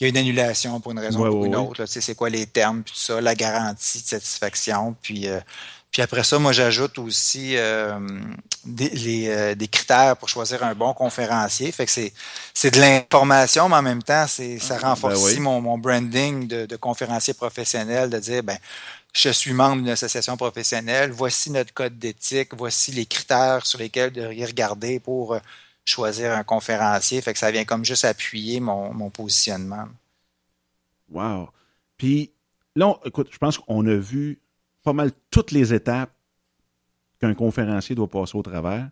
B: il y a une annulation pour une raison ou pour une autre, c'est quoi les termes, puis tout ça, la garantie de satisfaction, puis euh, puis après ça, moi, j'ajoute aussi euh, des, euh, des, critères pour choisir un bon conférencier. Fait que c'est, c'est de l'information, mais en même temps, c'est, ça ah, renforce ben aussi mon, mon branding de, de, conférencier professionnel, de dire, ben, je suis membre d'une association professionnelle, voici notre code d'éthique, voici les critères sur lesquels de regarder pour euh, choisir un conférencier. Fait que ça vient comme juste appuyer mon, positionnement.
A: Wow. Puis là, écoute, je pense qu'on a vu pas mal toutes les étapes qu'un conférencier doit passer au travers.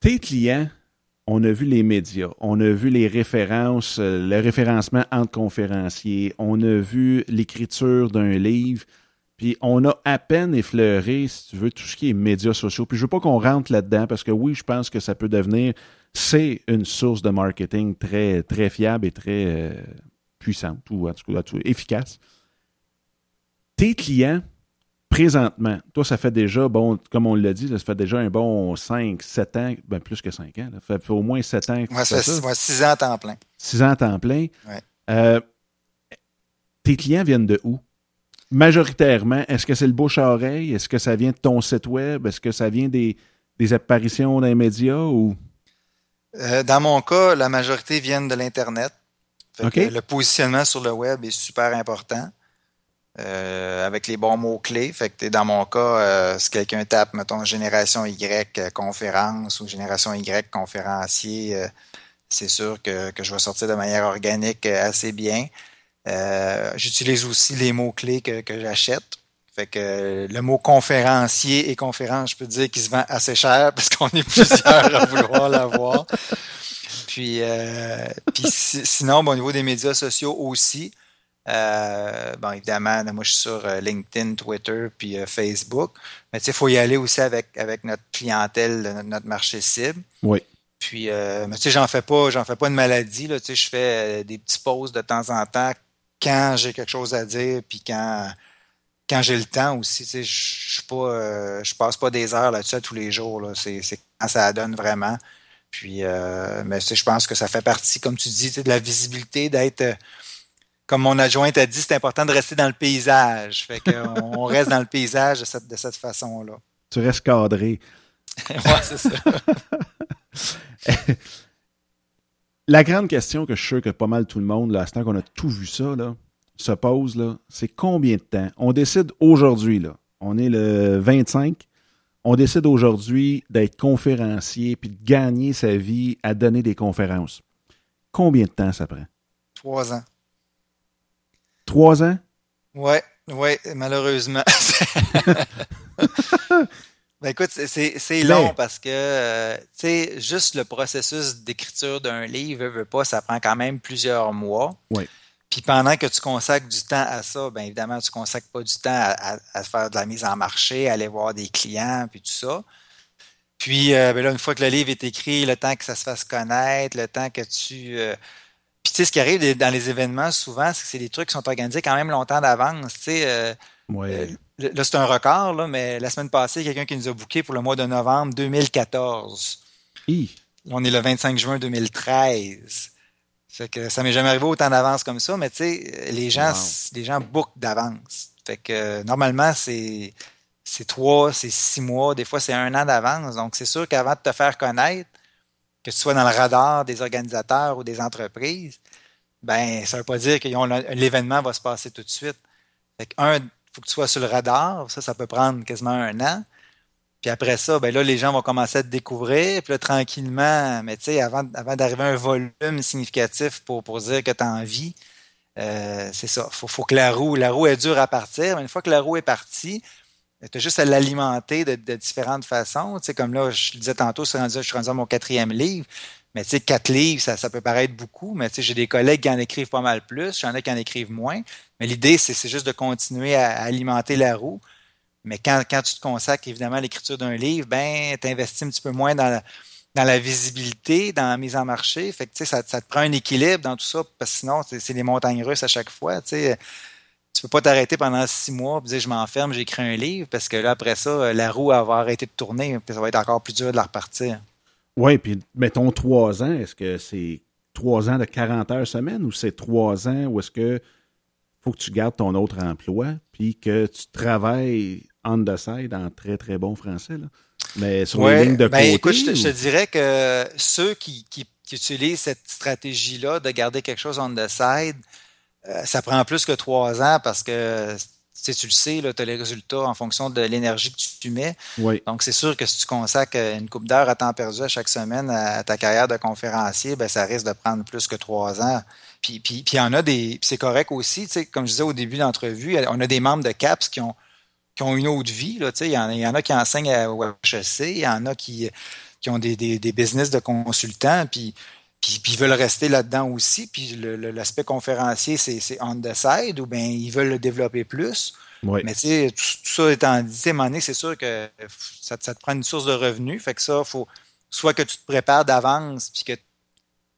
A: Tes clients, on a vu les médias, on a vu les références, euh, le référencement entre conférenciers, on a vu l'écriture d'un livre, puis on a à peine effleuré, si tu veux, tout ce qui est médias sociaux. Puis je veux pas qu'on rentre là-dedans parce que oui, je pense que ça peut devenir, c'est une source de marketing très, très fiable et très euh, puissante, ou en tout cas efficace tes clients, présentement, toi, ça fait déjà, bon, comme on l'a dit, ça fait déjà un bon 5, 7 ans, ben plus que 5 ans. Ça fait au moins 7 ans.
B: Moi, ça fait 6 ans à temps plein.
A: 6 ans à temps plein. Euh, tes clients viennent de où? Majoritairement, est-ce que c'est le bouche à oreille? Est-ce que ça vient de ton site web? Est-ce que ça vient des, apparitions dans les médias ou?
B: Euh, dans mon cas, la majorité viennent de l'Internet. Le positionnement sur le web est super important. Euh, avec les bons mots-clés. Fait que dans mon cas, euh, si quelqu'un tape, mettons, génération Y conférence ou génération Y conférencier, c'est sûr que, que, je vais sortir de manière organique assez bien. J'utilise aussi les mots-clés que, que j'achète. Fait que le mot conférencier et conférence, je peux dire qu'il se vend assez cher parce qu'on est plusieurs à vouloir l'avoir. Puis, puis sinon, au niveau des médias sociaux aussi, euh, bon, évidemment, moi, je suis sur euh, LinkedIn, Twitter, puis euh, Facebook. Mais tu sais, il faut y aller aussi avec, avec notre clientèle, notre, marché cible.
A: Oui.
B: Puis, mais tu sais, j'en fais pas, j'en fais pas une maladie. Là, tu sais, je fais des petits pauses de temps en temps quand j'ai quelque chose à dire, puis quand, quand j'ai le temps aussi. Tu sais, je suis pas, je passe pas des heures là-dessus tous les jours. Là. C'est, quand ça donne vraiment. Puis, mais tu sais, je pense que ça fait partie, comme tu dis, de la visibilité, d'être comme mon adjointe a dit, c'est important de rester dans le paysage. Fait qu'on reste dans le paysage de cette, de cette façon-là.
A: Tu restes cadré.
B: oui, c'est ça.
A: La grande question que je suis sûr que pas mal tout le monde, là, à ce temps qu'on a tout vu ça, là, se pose, là, c'est combien de temps? On décide aujourd'hui, là. On est le 25. On décide aujourd'hui d'être conférencier puis de gagner sa vie à donner des conférences. Combien de temps ça prend?
B: Trois ans.
A: Trois ans?
B: Oui, ouais, malheureusement. ben écoute, c'est long parce que, euh, tu sais, juste le processus d'écriture d'un livre, veut, pas, ça prend quand même plusieurs mois.
A: Oui.
B: Puis pendant que tu consacres du temps à ça, bien évidemment, tu consacres pas du temps à, faire de la mise en marché, à aller voir des clients, puis tout ça. Puis euh, ben là, une fois que le livre est écrit, le temps que ça se fasse connaître, le temps que tu euh, puis tu sais, ce qui arrive dans les événements souvent, c'est que c'est des trucs qui sont organisés quand même longtemps d'avance. Tu sais, euh, euh, là, c'est un record, là, mais la semaine passée, quelqu'un qui nous a booké pour le mois de novembre 2014. On est le 25 juin 2013. Fait que ça m'est jamais arrivé autant d'avance comme ça, mais tu sais, les gens, les gens bookent d'avance. Fait que normalement, c'est c'est trois, c'est six mois, des fois c'est un an d'avance. Donc c'est sûr qu'avant de te faire connaître, que tu sois dans le radar des organisateurs ou des entreprises, ben ça ne veut pas dire que l'événement va se passer tout de suite. Fait un, il faut que tu sois sur le radar, ça, ça peut prendre quasiment un an. Puis après ça, ben les gens vont commencer à te découvrir. Puis tranquillement, mais tu sais, avant, avant d'arriver à un volume significatif pour, pour dire que tu as envie, c'est ça. Faut, faut que la roue, la roue est dure à partir. Mais une fois que la roue est partie, Tu as juste à l'alimenter de, différentes façons. Tu sais, comme là, je le disais tantôt, je suis rendu à mon quatrième livre. Quatre livres, ça, ça peut paraître beaucoup, mais tu sais, j'ai des collègues qui en écrivent pas mal plus, j'en ai qui en écrivent moins. Mais l'idée, c'est juste de continuer à, alimenter la roue. Mais quand, tu te consacres évidemment à l'écriture d'un livre, ben, tu investis un petit peu moins dans la, visibilité, dans la mise en marché. Ça, te prend un équilibre dans tout ça, parce que sinon, c'est des montagnes russes à chaque fois. Tu sais, tu peux pas t'arrêter pendant six mois et dire je m'enferme, j'écris un livre, parce que là, après ça, la roue va arrêté de tourner, puis ça va être encore plus dur de la repartir.
A: Oui, puis mettons trois ans, est-ce que c'est trois ans de 40 heures semaine ou c'est trois ans ou est-ce que faut que tu gardes ton autre emploi puis que tu travailles on the side en très très bon français là? Mais sur les lignes de ben, côté.
B: Écoute, je, te, dirais que ceux qui, qui, utilisent cette stratégie-là de garder quelque chose on the side, euh, ça prend plus que trois ans parce que tu le sais, tu as les résultats en fonction de l'énergie que tu mets. Donc, c'est sûr que si tu consacres une coupe d'heures à temps perdu à chaque semaine à ta carrière de conférencier, ben, ça risque de prendre plus que trois ans. Puis, puis, puis il y en a des. c'est correct aussi, tu sais, comme je disais au début de l'entrevue, on a des membres de CAPS qui ont, qui ont une autre vie. Là, tu sais, il, y en, il y en a qui enseignent au HEC, il y en a qui, qui ont des, des, des business de consultants. Puis puis, ils veulent rester là-dedans aussi. Puis l'aspect conférencier, c'est on the side ou bien ils veulent le développer plus. Mais tu sais, tout, ça étant dit, à un moment donné, c'est sûr que ça, te prend une source de revenus. Fait que ça, faut soit que tu te prépares d'avance puis que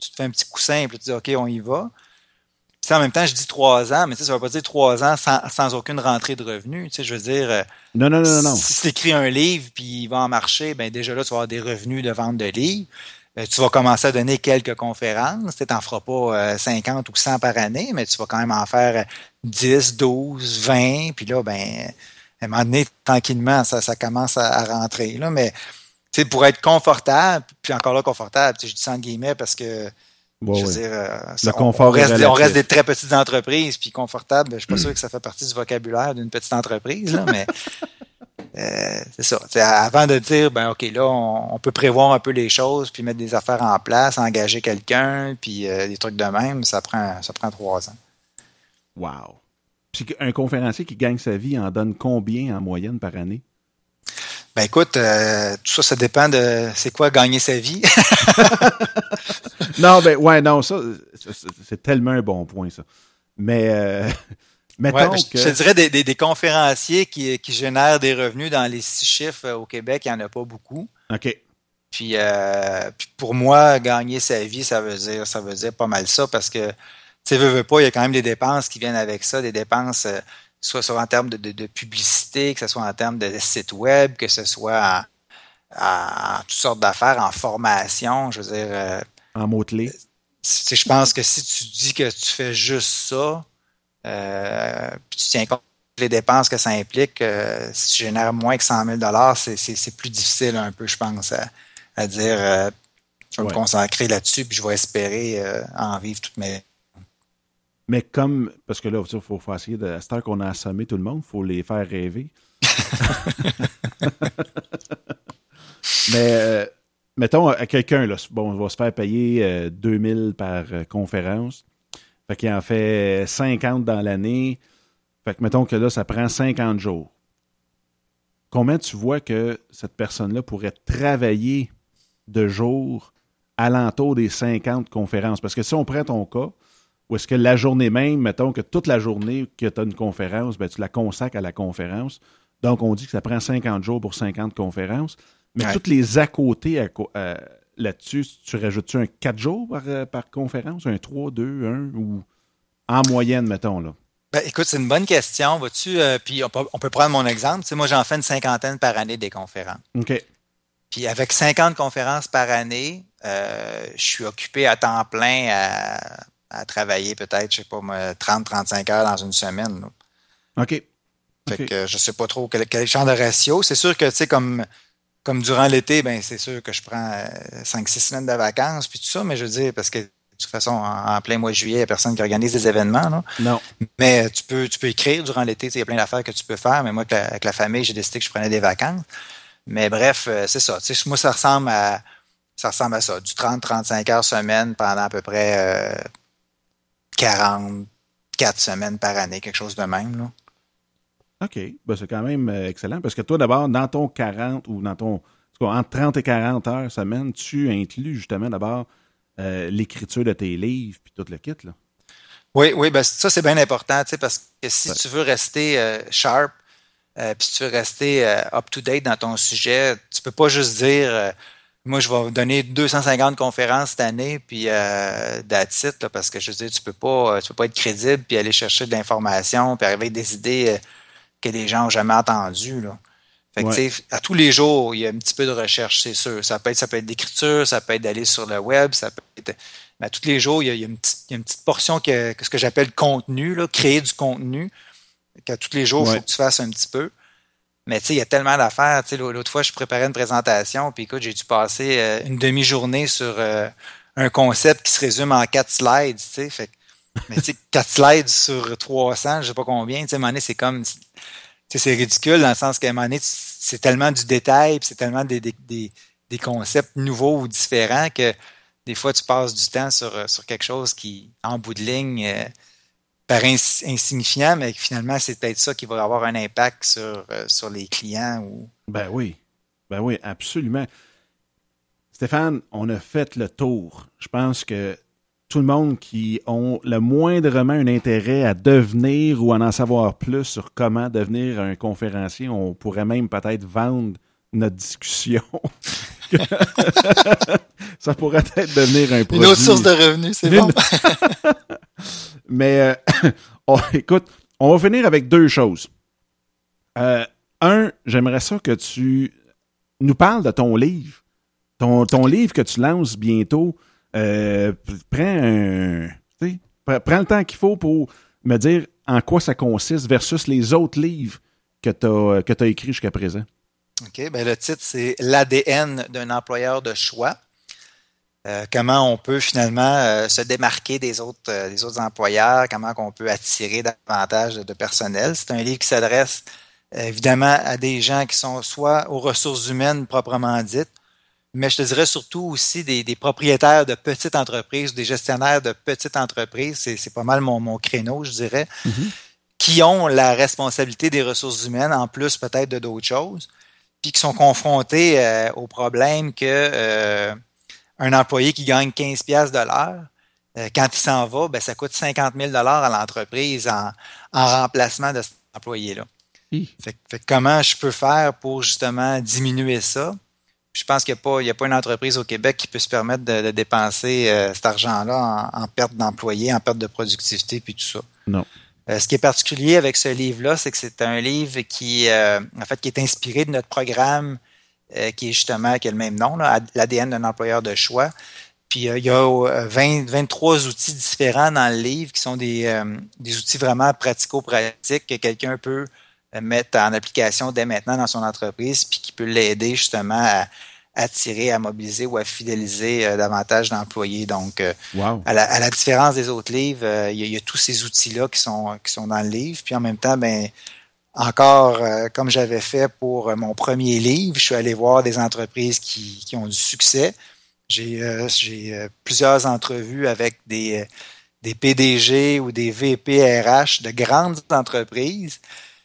B: tu te fais un petit coussin et tu dis OK, on y va. Puis en même temps, je dis trois ans, mais ça ne veut pas dire trois ans sans, aucune rentrée de revenus. Tu sais, je veux dire, euh,
A: non, non, non, non.
B: si tu écris un livre puis il va en marcher, ben déjà là, tu vas avoir des revenus de vente de livres. Euh, tu vas commencer à donner quelques conférences. Tu n'en feras pas 50 euh, ou 100 par année, mais tu vas quand même en faire 10, 12, 20. Puis là, ben, à un moment donné, tranquillement, ça, ça commence à, rentrer. Là. Mais pour être confortable, puis encore là, confortable, je dis ça en guillemets parce que je veux dire, euh,
A: le confort on,
B: reste, on, reste, des très petites entreprises, puis confortable, je suis pas sûr que ça fait partie du vocabulaire d'une petite entreprise, là, mais euh, c'est ça. avant de dire, ben OK, là, on, peut prévoir un peu les choses, puis mettre des affaires en place, engager quelqu'un, puis euh, des trucs de même, ça prend, ça prend trois ans.
A: Wow. Puis un conférencier qui gagne sa vie en donne combien en moyenne par année?
B: Ben écoute, euh, tout ça, ça dépend de c'est quoi gagner sa vie.
A: non, ben ouais, non, ça, c'est tellement un bon point, ça. Mais
B: Mettons que... Je dirais des, des, conférenciers qui, qui, génèrent des revenus dans les six chiffres euh, au Québec, il n'y en a pas beaucoup.
A: OK.
B: Puis, euh, puis, pour moi, gagner sa vie, ça veut dire ça veut dire pas mal ça parce que tu sais, veux, veux pas, il y a quand même des dépenses qui viennent avec ça, des dépenses euh, soit, soit en termes de, de, publicité, que ce soit en termes de site web, que ce soit en, toutes sortes d'affaires, en formation, je veux dire.
A: en mots-clés.
B: Je pense que si tu dis que tu fais juste ça, euh, puis tu tiens compte des dépenses que ça implique. Euh, si tu génères moins que 100 000 c'est plus difficile un peu, je pense, à, dire euh, je vais me consacrer là-dessus puis je vais espérer en vivre toute mes
A: mais comme, parce que là, il faut, faut, essayer de, à cette heure qu'on a assommé tout le monde, il faut les faire rêver. Mais, mettons, à quelqu'un, bon, on va se faire payer 2000 par conférence. Fait qu'il en fait 50 dans l'année. Fait que mettons que là, ça prend 50 jours. Combien tu vois que cette personne-là pourrait travailler de jours alentour des 50 conférences? Parce que si on prend ton cas, ou est-ce que la journée même, mettons que toute la journée que tu as une conférence, ben, tu la consacres à la conférence. Donc, on dit que ça prend 50 jours pour 50 conférences. Mais toutes les à côté, à, là-dessus, tu rajoutes-tu un 4 jours euh, par, conférence, un 3, 2, 1 ou en moyenne, mettons, là?
B: Ben, écoute, c'est une bonne question. Vois-tu, euh, puis on peut, prendre mon exemple. Tu moi, j'en fais une cinquantaine par année des conférences.
A: OK.
B: Puis avec 50 conférences par année, euh, je suis occupé à temps plein à, travailler peut-être, je sais pas, 30-35 heures dans une semaine.
A: OK.
B: Fait que je sais pas trop quel, quel champ de ratio. C'est sûr que, tu sais, comme comme durant l'été, ben c'est sûr que je prends 5-6 euh, semaines de vacances, puis tout ça, mais je veux dire, parce que de toute façon, en, plein mois de juillet, il n'y a personne qui organise des événements. Là.
A: Non.
B: Mais tu peux, tu peux écrire durant l'été, il y a plein d'affaires que tu peux faire, mais moi, avec la, famille, j'ai décidé que je prenais des vacances. Mais bref, euh, c'est ça. moi, ça ressemble à ça ressemble à ça. Du 30-35 heures semaine pendant à peu près euh, 44 semaines par année, quelque chose de même. Là.
A: OK. Ben, c'est quand même euh, excellent parce que toi, d'abord, dans ton 40 ou dans ton. Entre 30 et 40 heures semaine, tu inclus justement d'abord euh, l'écriture de tes livres puis tout le kit, là.
B: Oui, oui, ben ça, c'est bien important, tu sais, parce que si tu veux rester euh, sharp, puis si tu veux rester up-to-date dans ton sujet, tu peux pas juste dire moi, je vais donner 250 conférences cette année, puis euh, là, parce que je veux dire, tu peux pas, tu peux pas être crédible, puis aller chercher de l'information, puis arriver avec des idées que les gens n'ont jamais entendues. Là. Fait que, à tous les jours, il y a un petit peu de recherche, c'est sûr. Ça peut être, ça peut être d'écriture, ça peut être d'aller sur le web, ça peut être. Mais à tous les jours, il y a, une, petite, il y a une, petite, portion que, que ce que j'appelle contenu, là, créer du contenu. Qu'à tous les jours, il faut que tu fasses un petit peu. Mais tu sais, il y a tellement d'affaires. Tu sais, l'autre fois, je préparais une présentation, puis écoute, j'ai dû passer euh, une demi-journée sur euh, un concept qui se résume en quatre slides, tu sais. Mais tu sais, quatre slides sur 300, je sais pas combien, tu sais, un c'est comme, tu sais, c'est ridicule dans le sens qu'à un c'est tellement du détail, c'est tellement des, des, concepts nouveaux ou différents que des fois, tu passes du temps sur, sur quelque chose qui, en bout de ligne, euh, paraît insignifiant, mais finalement, c'est peut-être ça qui va avoir un impact sur, euh, sur les clients. Ou...
A: Ben oui. Ben oui, absolument. Stéphane, on a fait le tour. Je pense que tout le monde qui ont le moindrement un intérêt à devenir ou à en savoir plus sur comment devenir un conférencier, on pourrait même peut-être vendre notre discussion. ça pourrait être devenir un produit.
B: Une autre source de revenus, c'est bon.
A: Mais euh, écoute, on va finir avec deux choses. Euh, un, j'aimerais ça que tu nous parles de ton livre. Ton, ton livre que tu lances bientôt. Euh, prends, le temps qu'il faut pour me dire en quoi ça consiste versus les autres livres que tu as, as écrits jusqu'à présent.
B: OK. Ben le titre, c'est L'ADN d'un employeur de choix. Euh, comment on peut finalement euh, se démarquer euh, des autres employeurs, comment on peut attirer davantage de, personnel. C'est un livre qui s'adresse évidemment à des gens qui sont soit aux ressources humaines proprement dites, mais je te dirais surtout aussi des, propriétaires de petites entreprises, des gestionnaires de petites entreprises, c'est pas mal mon, mon créneau, je dirais, mm-hmm. qui ont la responsabilité des ressources humaines, en plus peut-être de d'autres choses, puis qui sont confrontés au problème que un employé qui gagne 15 pièces de l'heure, euh, quand il s'en va, ben, ça coûte 50 000 à l'entreprise en, remplacement de cet employé-là. Fait, comment je peux faire pour justement diminuer ça? Je pense qu'il n'y a, pas une entreprise au Québec qui peut se permettre de, dépenser euh, cet argent-là en, perte d'employés, en perte de productivité, puis tout ça.
A: Non.
B: Euh, ce qui est particulier avec ce livre-là, c'est que c'est un livre qui, en fait, qui est inspiré de notre programme euh, qui est justement, qui a le même nom, l'ADN d'un employeur de choix. Puis euh, il y a 20, euh, 23 outils différents dans le livre qui sont des, des outils vraiment pratico-pratiques que quelqu'un peut mettre en application dès maintenant dans son entreprise, puis qui peut l'aider justement à attirer, à mobiliser ou à fidéliser davantage d'employés. Donc, à, la, différence des autres livres, il, y a, tous ces outils-là qui sont, qui sont dans le livre. Puis en même temps, ben, encore, euh, comme j'avais fait pour euh, mon premier livre, je suis allé voir des entreprises qui, qui ont du succès. J'ai euh, plusieurs entrevues avec des, des PDG ou des VP RH de grandes entreprises.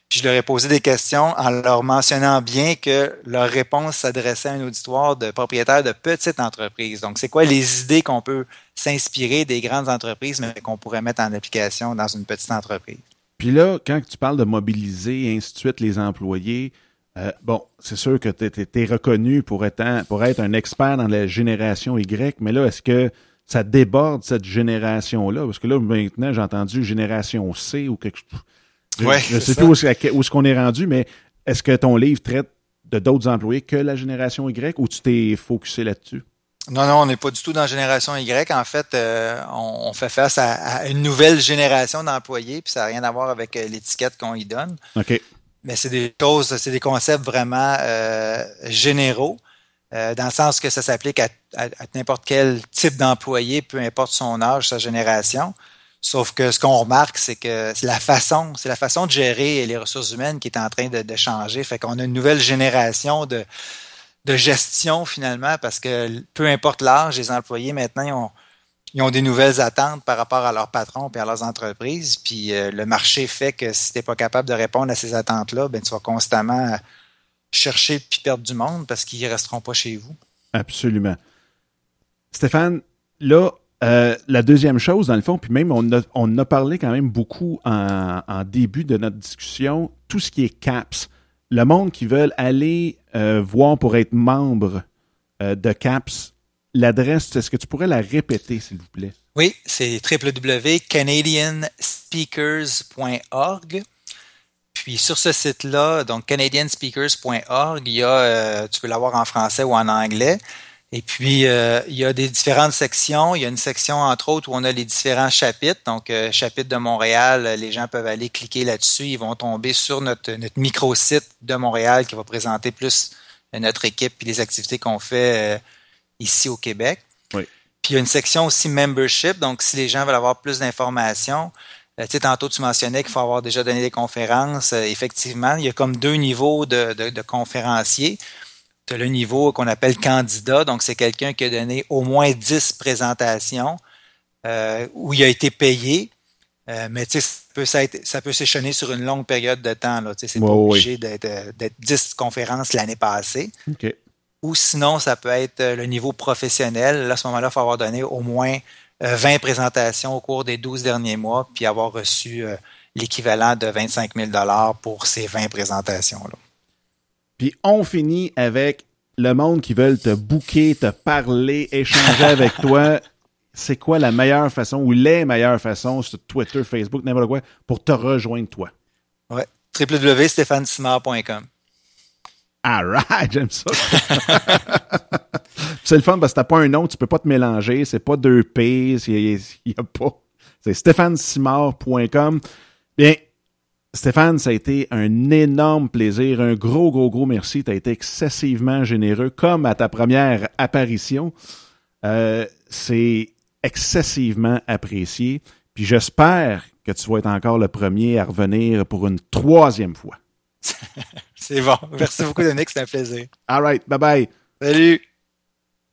B: Puis je leur ai posé des questions en leur mentionnant bien que leur réponse s'adressait à un auditoire de propriétaires de petites entreprises. Donc, c'est quoi les idées qu'on peut s'inspirer des grandes entreprises, mais qu'on pourrait mettre en application dans une petite entreprise?
A: Puis là, quand tu parles de mobiliser et ainsi de suite les employés, euh, bon, c'est sûr que tu es, reconnu pour pour être un expert dans la génération Y, mais là, est-ce que ça déborde cette génération-là? Parce que là, maintenant, j'ai entendu génération C ou quelque chose.
B: Ouais,
A: je ne sais plus où, est-ce qu'on est rendu, mais est-ce que ton livre traite de d'autres employés que la génération Y ou tu t'es focusé là-dessus?
B: Non, non, on n'est pas du tout dans Génération Y. En fait, euh, on, fait face à, une nouvelle génération d'employés, puis ça n'a rien à voir avec euh, l'étiquette qu'on y donne.
A: OK.
B: Mais c'est des choses, c'est des concepts vraiment euh, généraux, dans le sens que ça s'applique à, n'importe quel type d'employé, peu importe son âge, sa génération. Sauf que ce qu'on remarque, c'est que c'est la façon, c'est la façon de gérer les ressources humaines qui est en train de, changer. Fait qu'on a une nouvelle génération de, de gestion finalement, parce que peu importe l'âge, les employés maintenant, ils ont des nouvelles attentes par rapport à leurs patrons et à leurs entreprises. Puis euh, le marché fait que si tu n'es pas capable de répondre à ces attentes-là, ben, tu vas constamment chercher puis perdre du monde parce qu'ils ne resteront pas chez vous.
A: Absolument. Stéphane, là, euh, la deuxième chose, dans le fond, puis même on a, parlé quand même beaucoup en, début de notre discussion, tout ce qui est CAPS. Le monde qui veut aller euh, voir pour être membre euh, de CAPS, l'adresse, est-ce que tu pourrais la répéter, s'il vous plaît?
B: Oui, c'est www.canadianspeakers.org. Puis sur ce site-là, donc canadianspeakers.org, il y a, tu peux l'avoir en français ou en anglais. Et puis, euh, il y a des différentes sections. Il y a une section, entre autres, où on a les différents chapitres. Donc, euh, chapitre de Montréal, les gens peuvent aller cliquer là-dessus. Ils vont tomber sur notre, notre micro-site de Montréal qui va présenter plus euh, notre équipe et les activités qu'on fait ici au Québec.
A: Oui.
B: Puis, il y a une section aussi membership. Donc, si les gens veulent avoir plus d'informations, tu sais, tantôt, tu mentionnais qu'il faut avoir déjà donné des conférences. effectivement, il y a comme deux niveaux de, de, de conférenciers tu as le niveau qu'on appelle candidat, donc c'est quelqu'un qui a donné au moins 10 présentations euh, où il a été payé. Euh, mais ça peut, ça, ça peut s'échelonner sur une longue période de temps. C'est pas obligé d'être 10 conférences l'année passée. Ou sinon, ça peut être euh, le niveau professionnel. Là, à ce moment-là, il faut avoir donné au moins 20 présentations au cours des 12 derniers mois, puis avoir reçu l'équivalent de 25 000 pour ces 20 présentations-là.
A: Puis on finit avec le monde qui veulent te bouquer, te parler, échanger avec toi. C'est quoi la meilleure façon ou les meilleures façons sur Twitter, Facebook, n'importe quoi, pour te rejoindre toi?
B: Ouais. www.stéphanesimard.com.
A: Alright, j'aime ça. c'est le fun parce que t'as pas un nom, tu peux pas te mélanger, c'est pas deux P, il y, a pas. C'est stéphanesimard.com. Bien, Stéphane, ça a été un énorme plaisir, un gros, gros, gros merci. Tu as été excessivement généreux, comme à ta première apparition. Euh, c'est excessivement apprécié. Puis j'espère que tu vas être encore le premier à revenir pour une troisième fois.
B: c'est bon. Merci beaucoup, Dominique. C'était un plaisir.
A: All right. Bye bye.
B: Salut.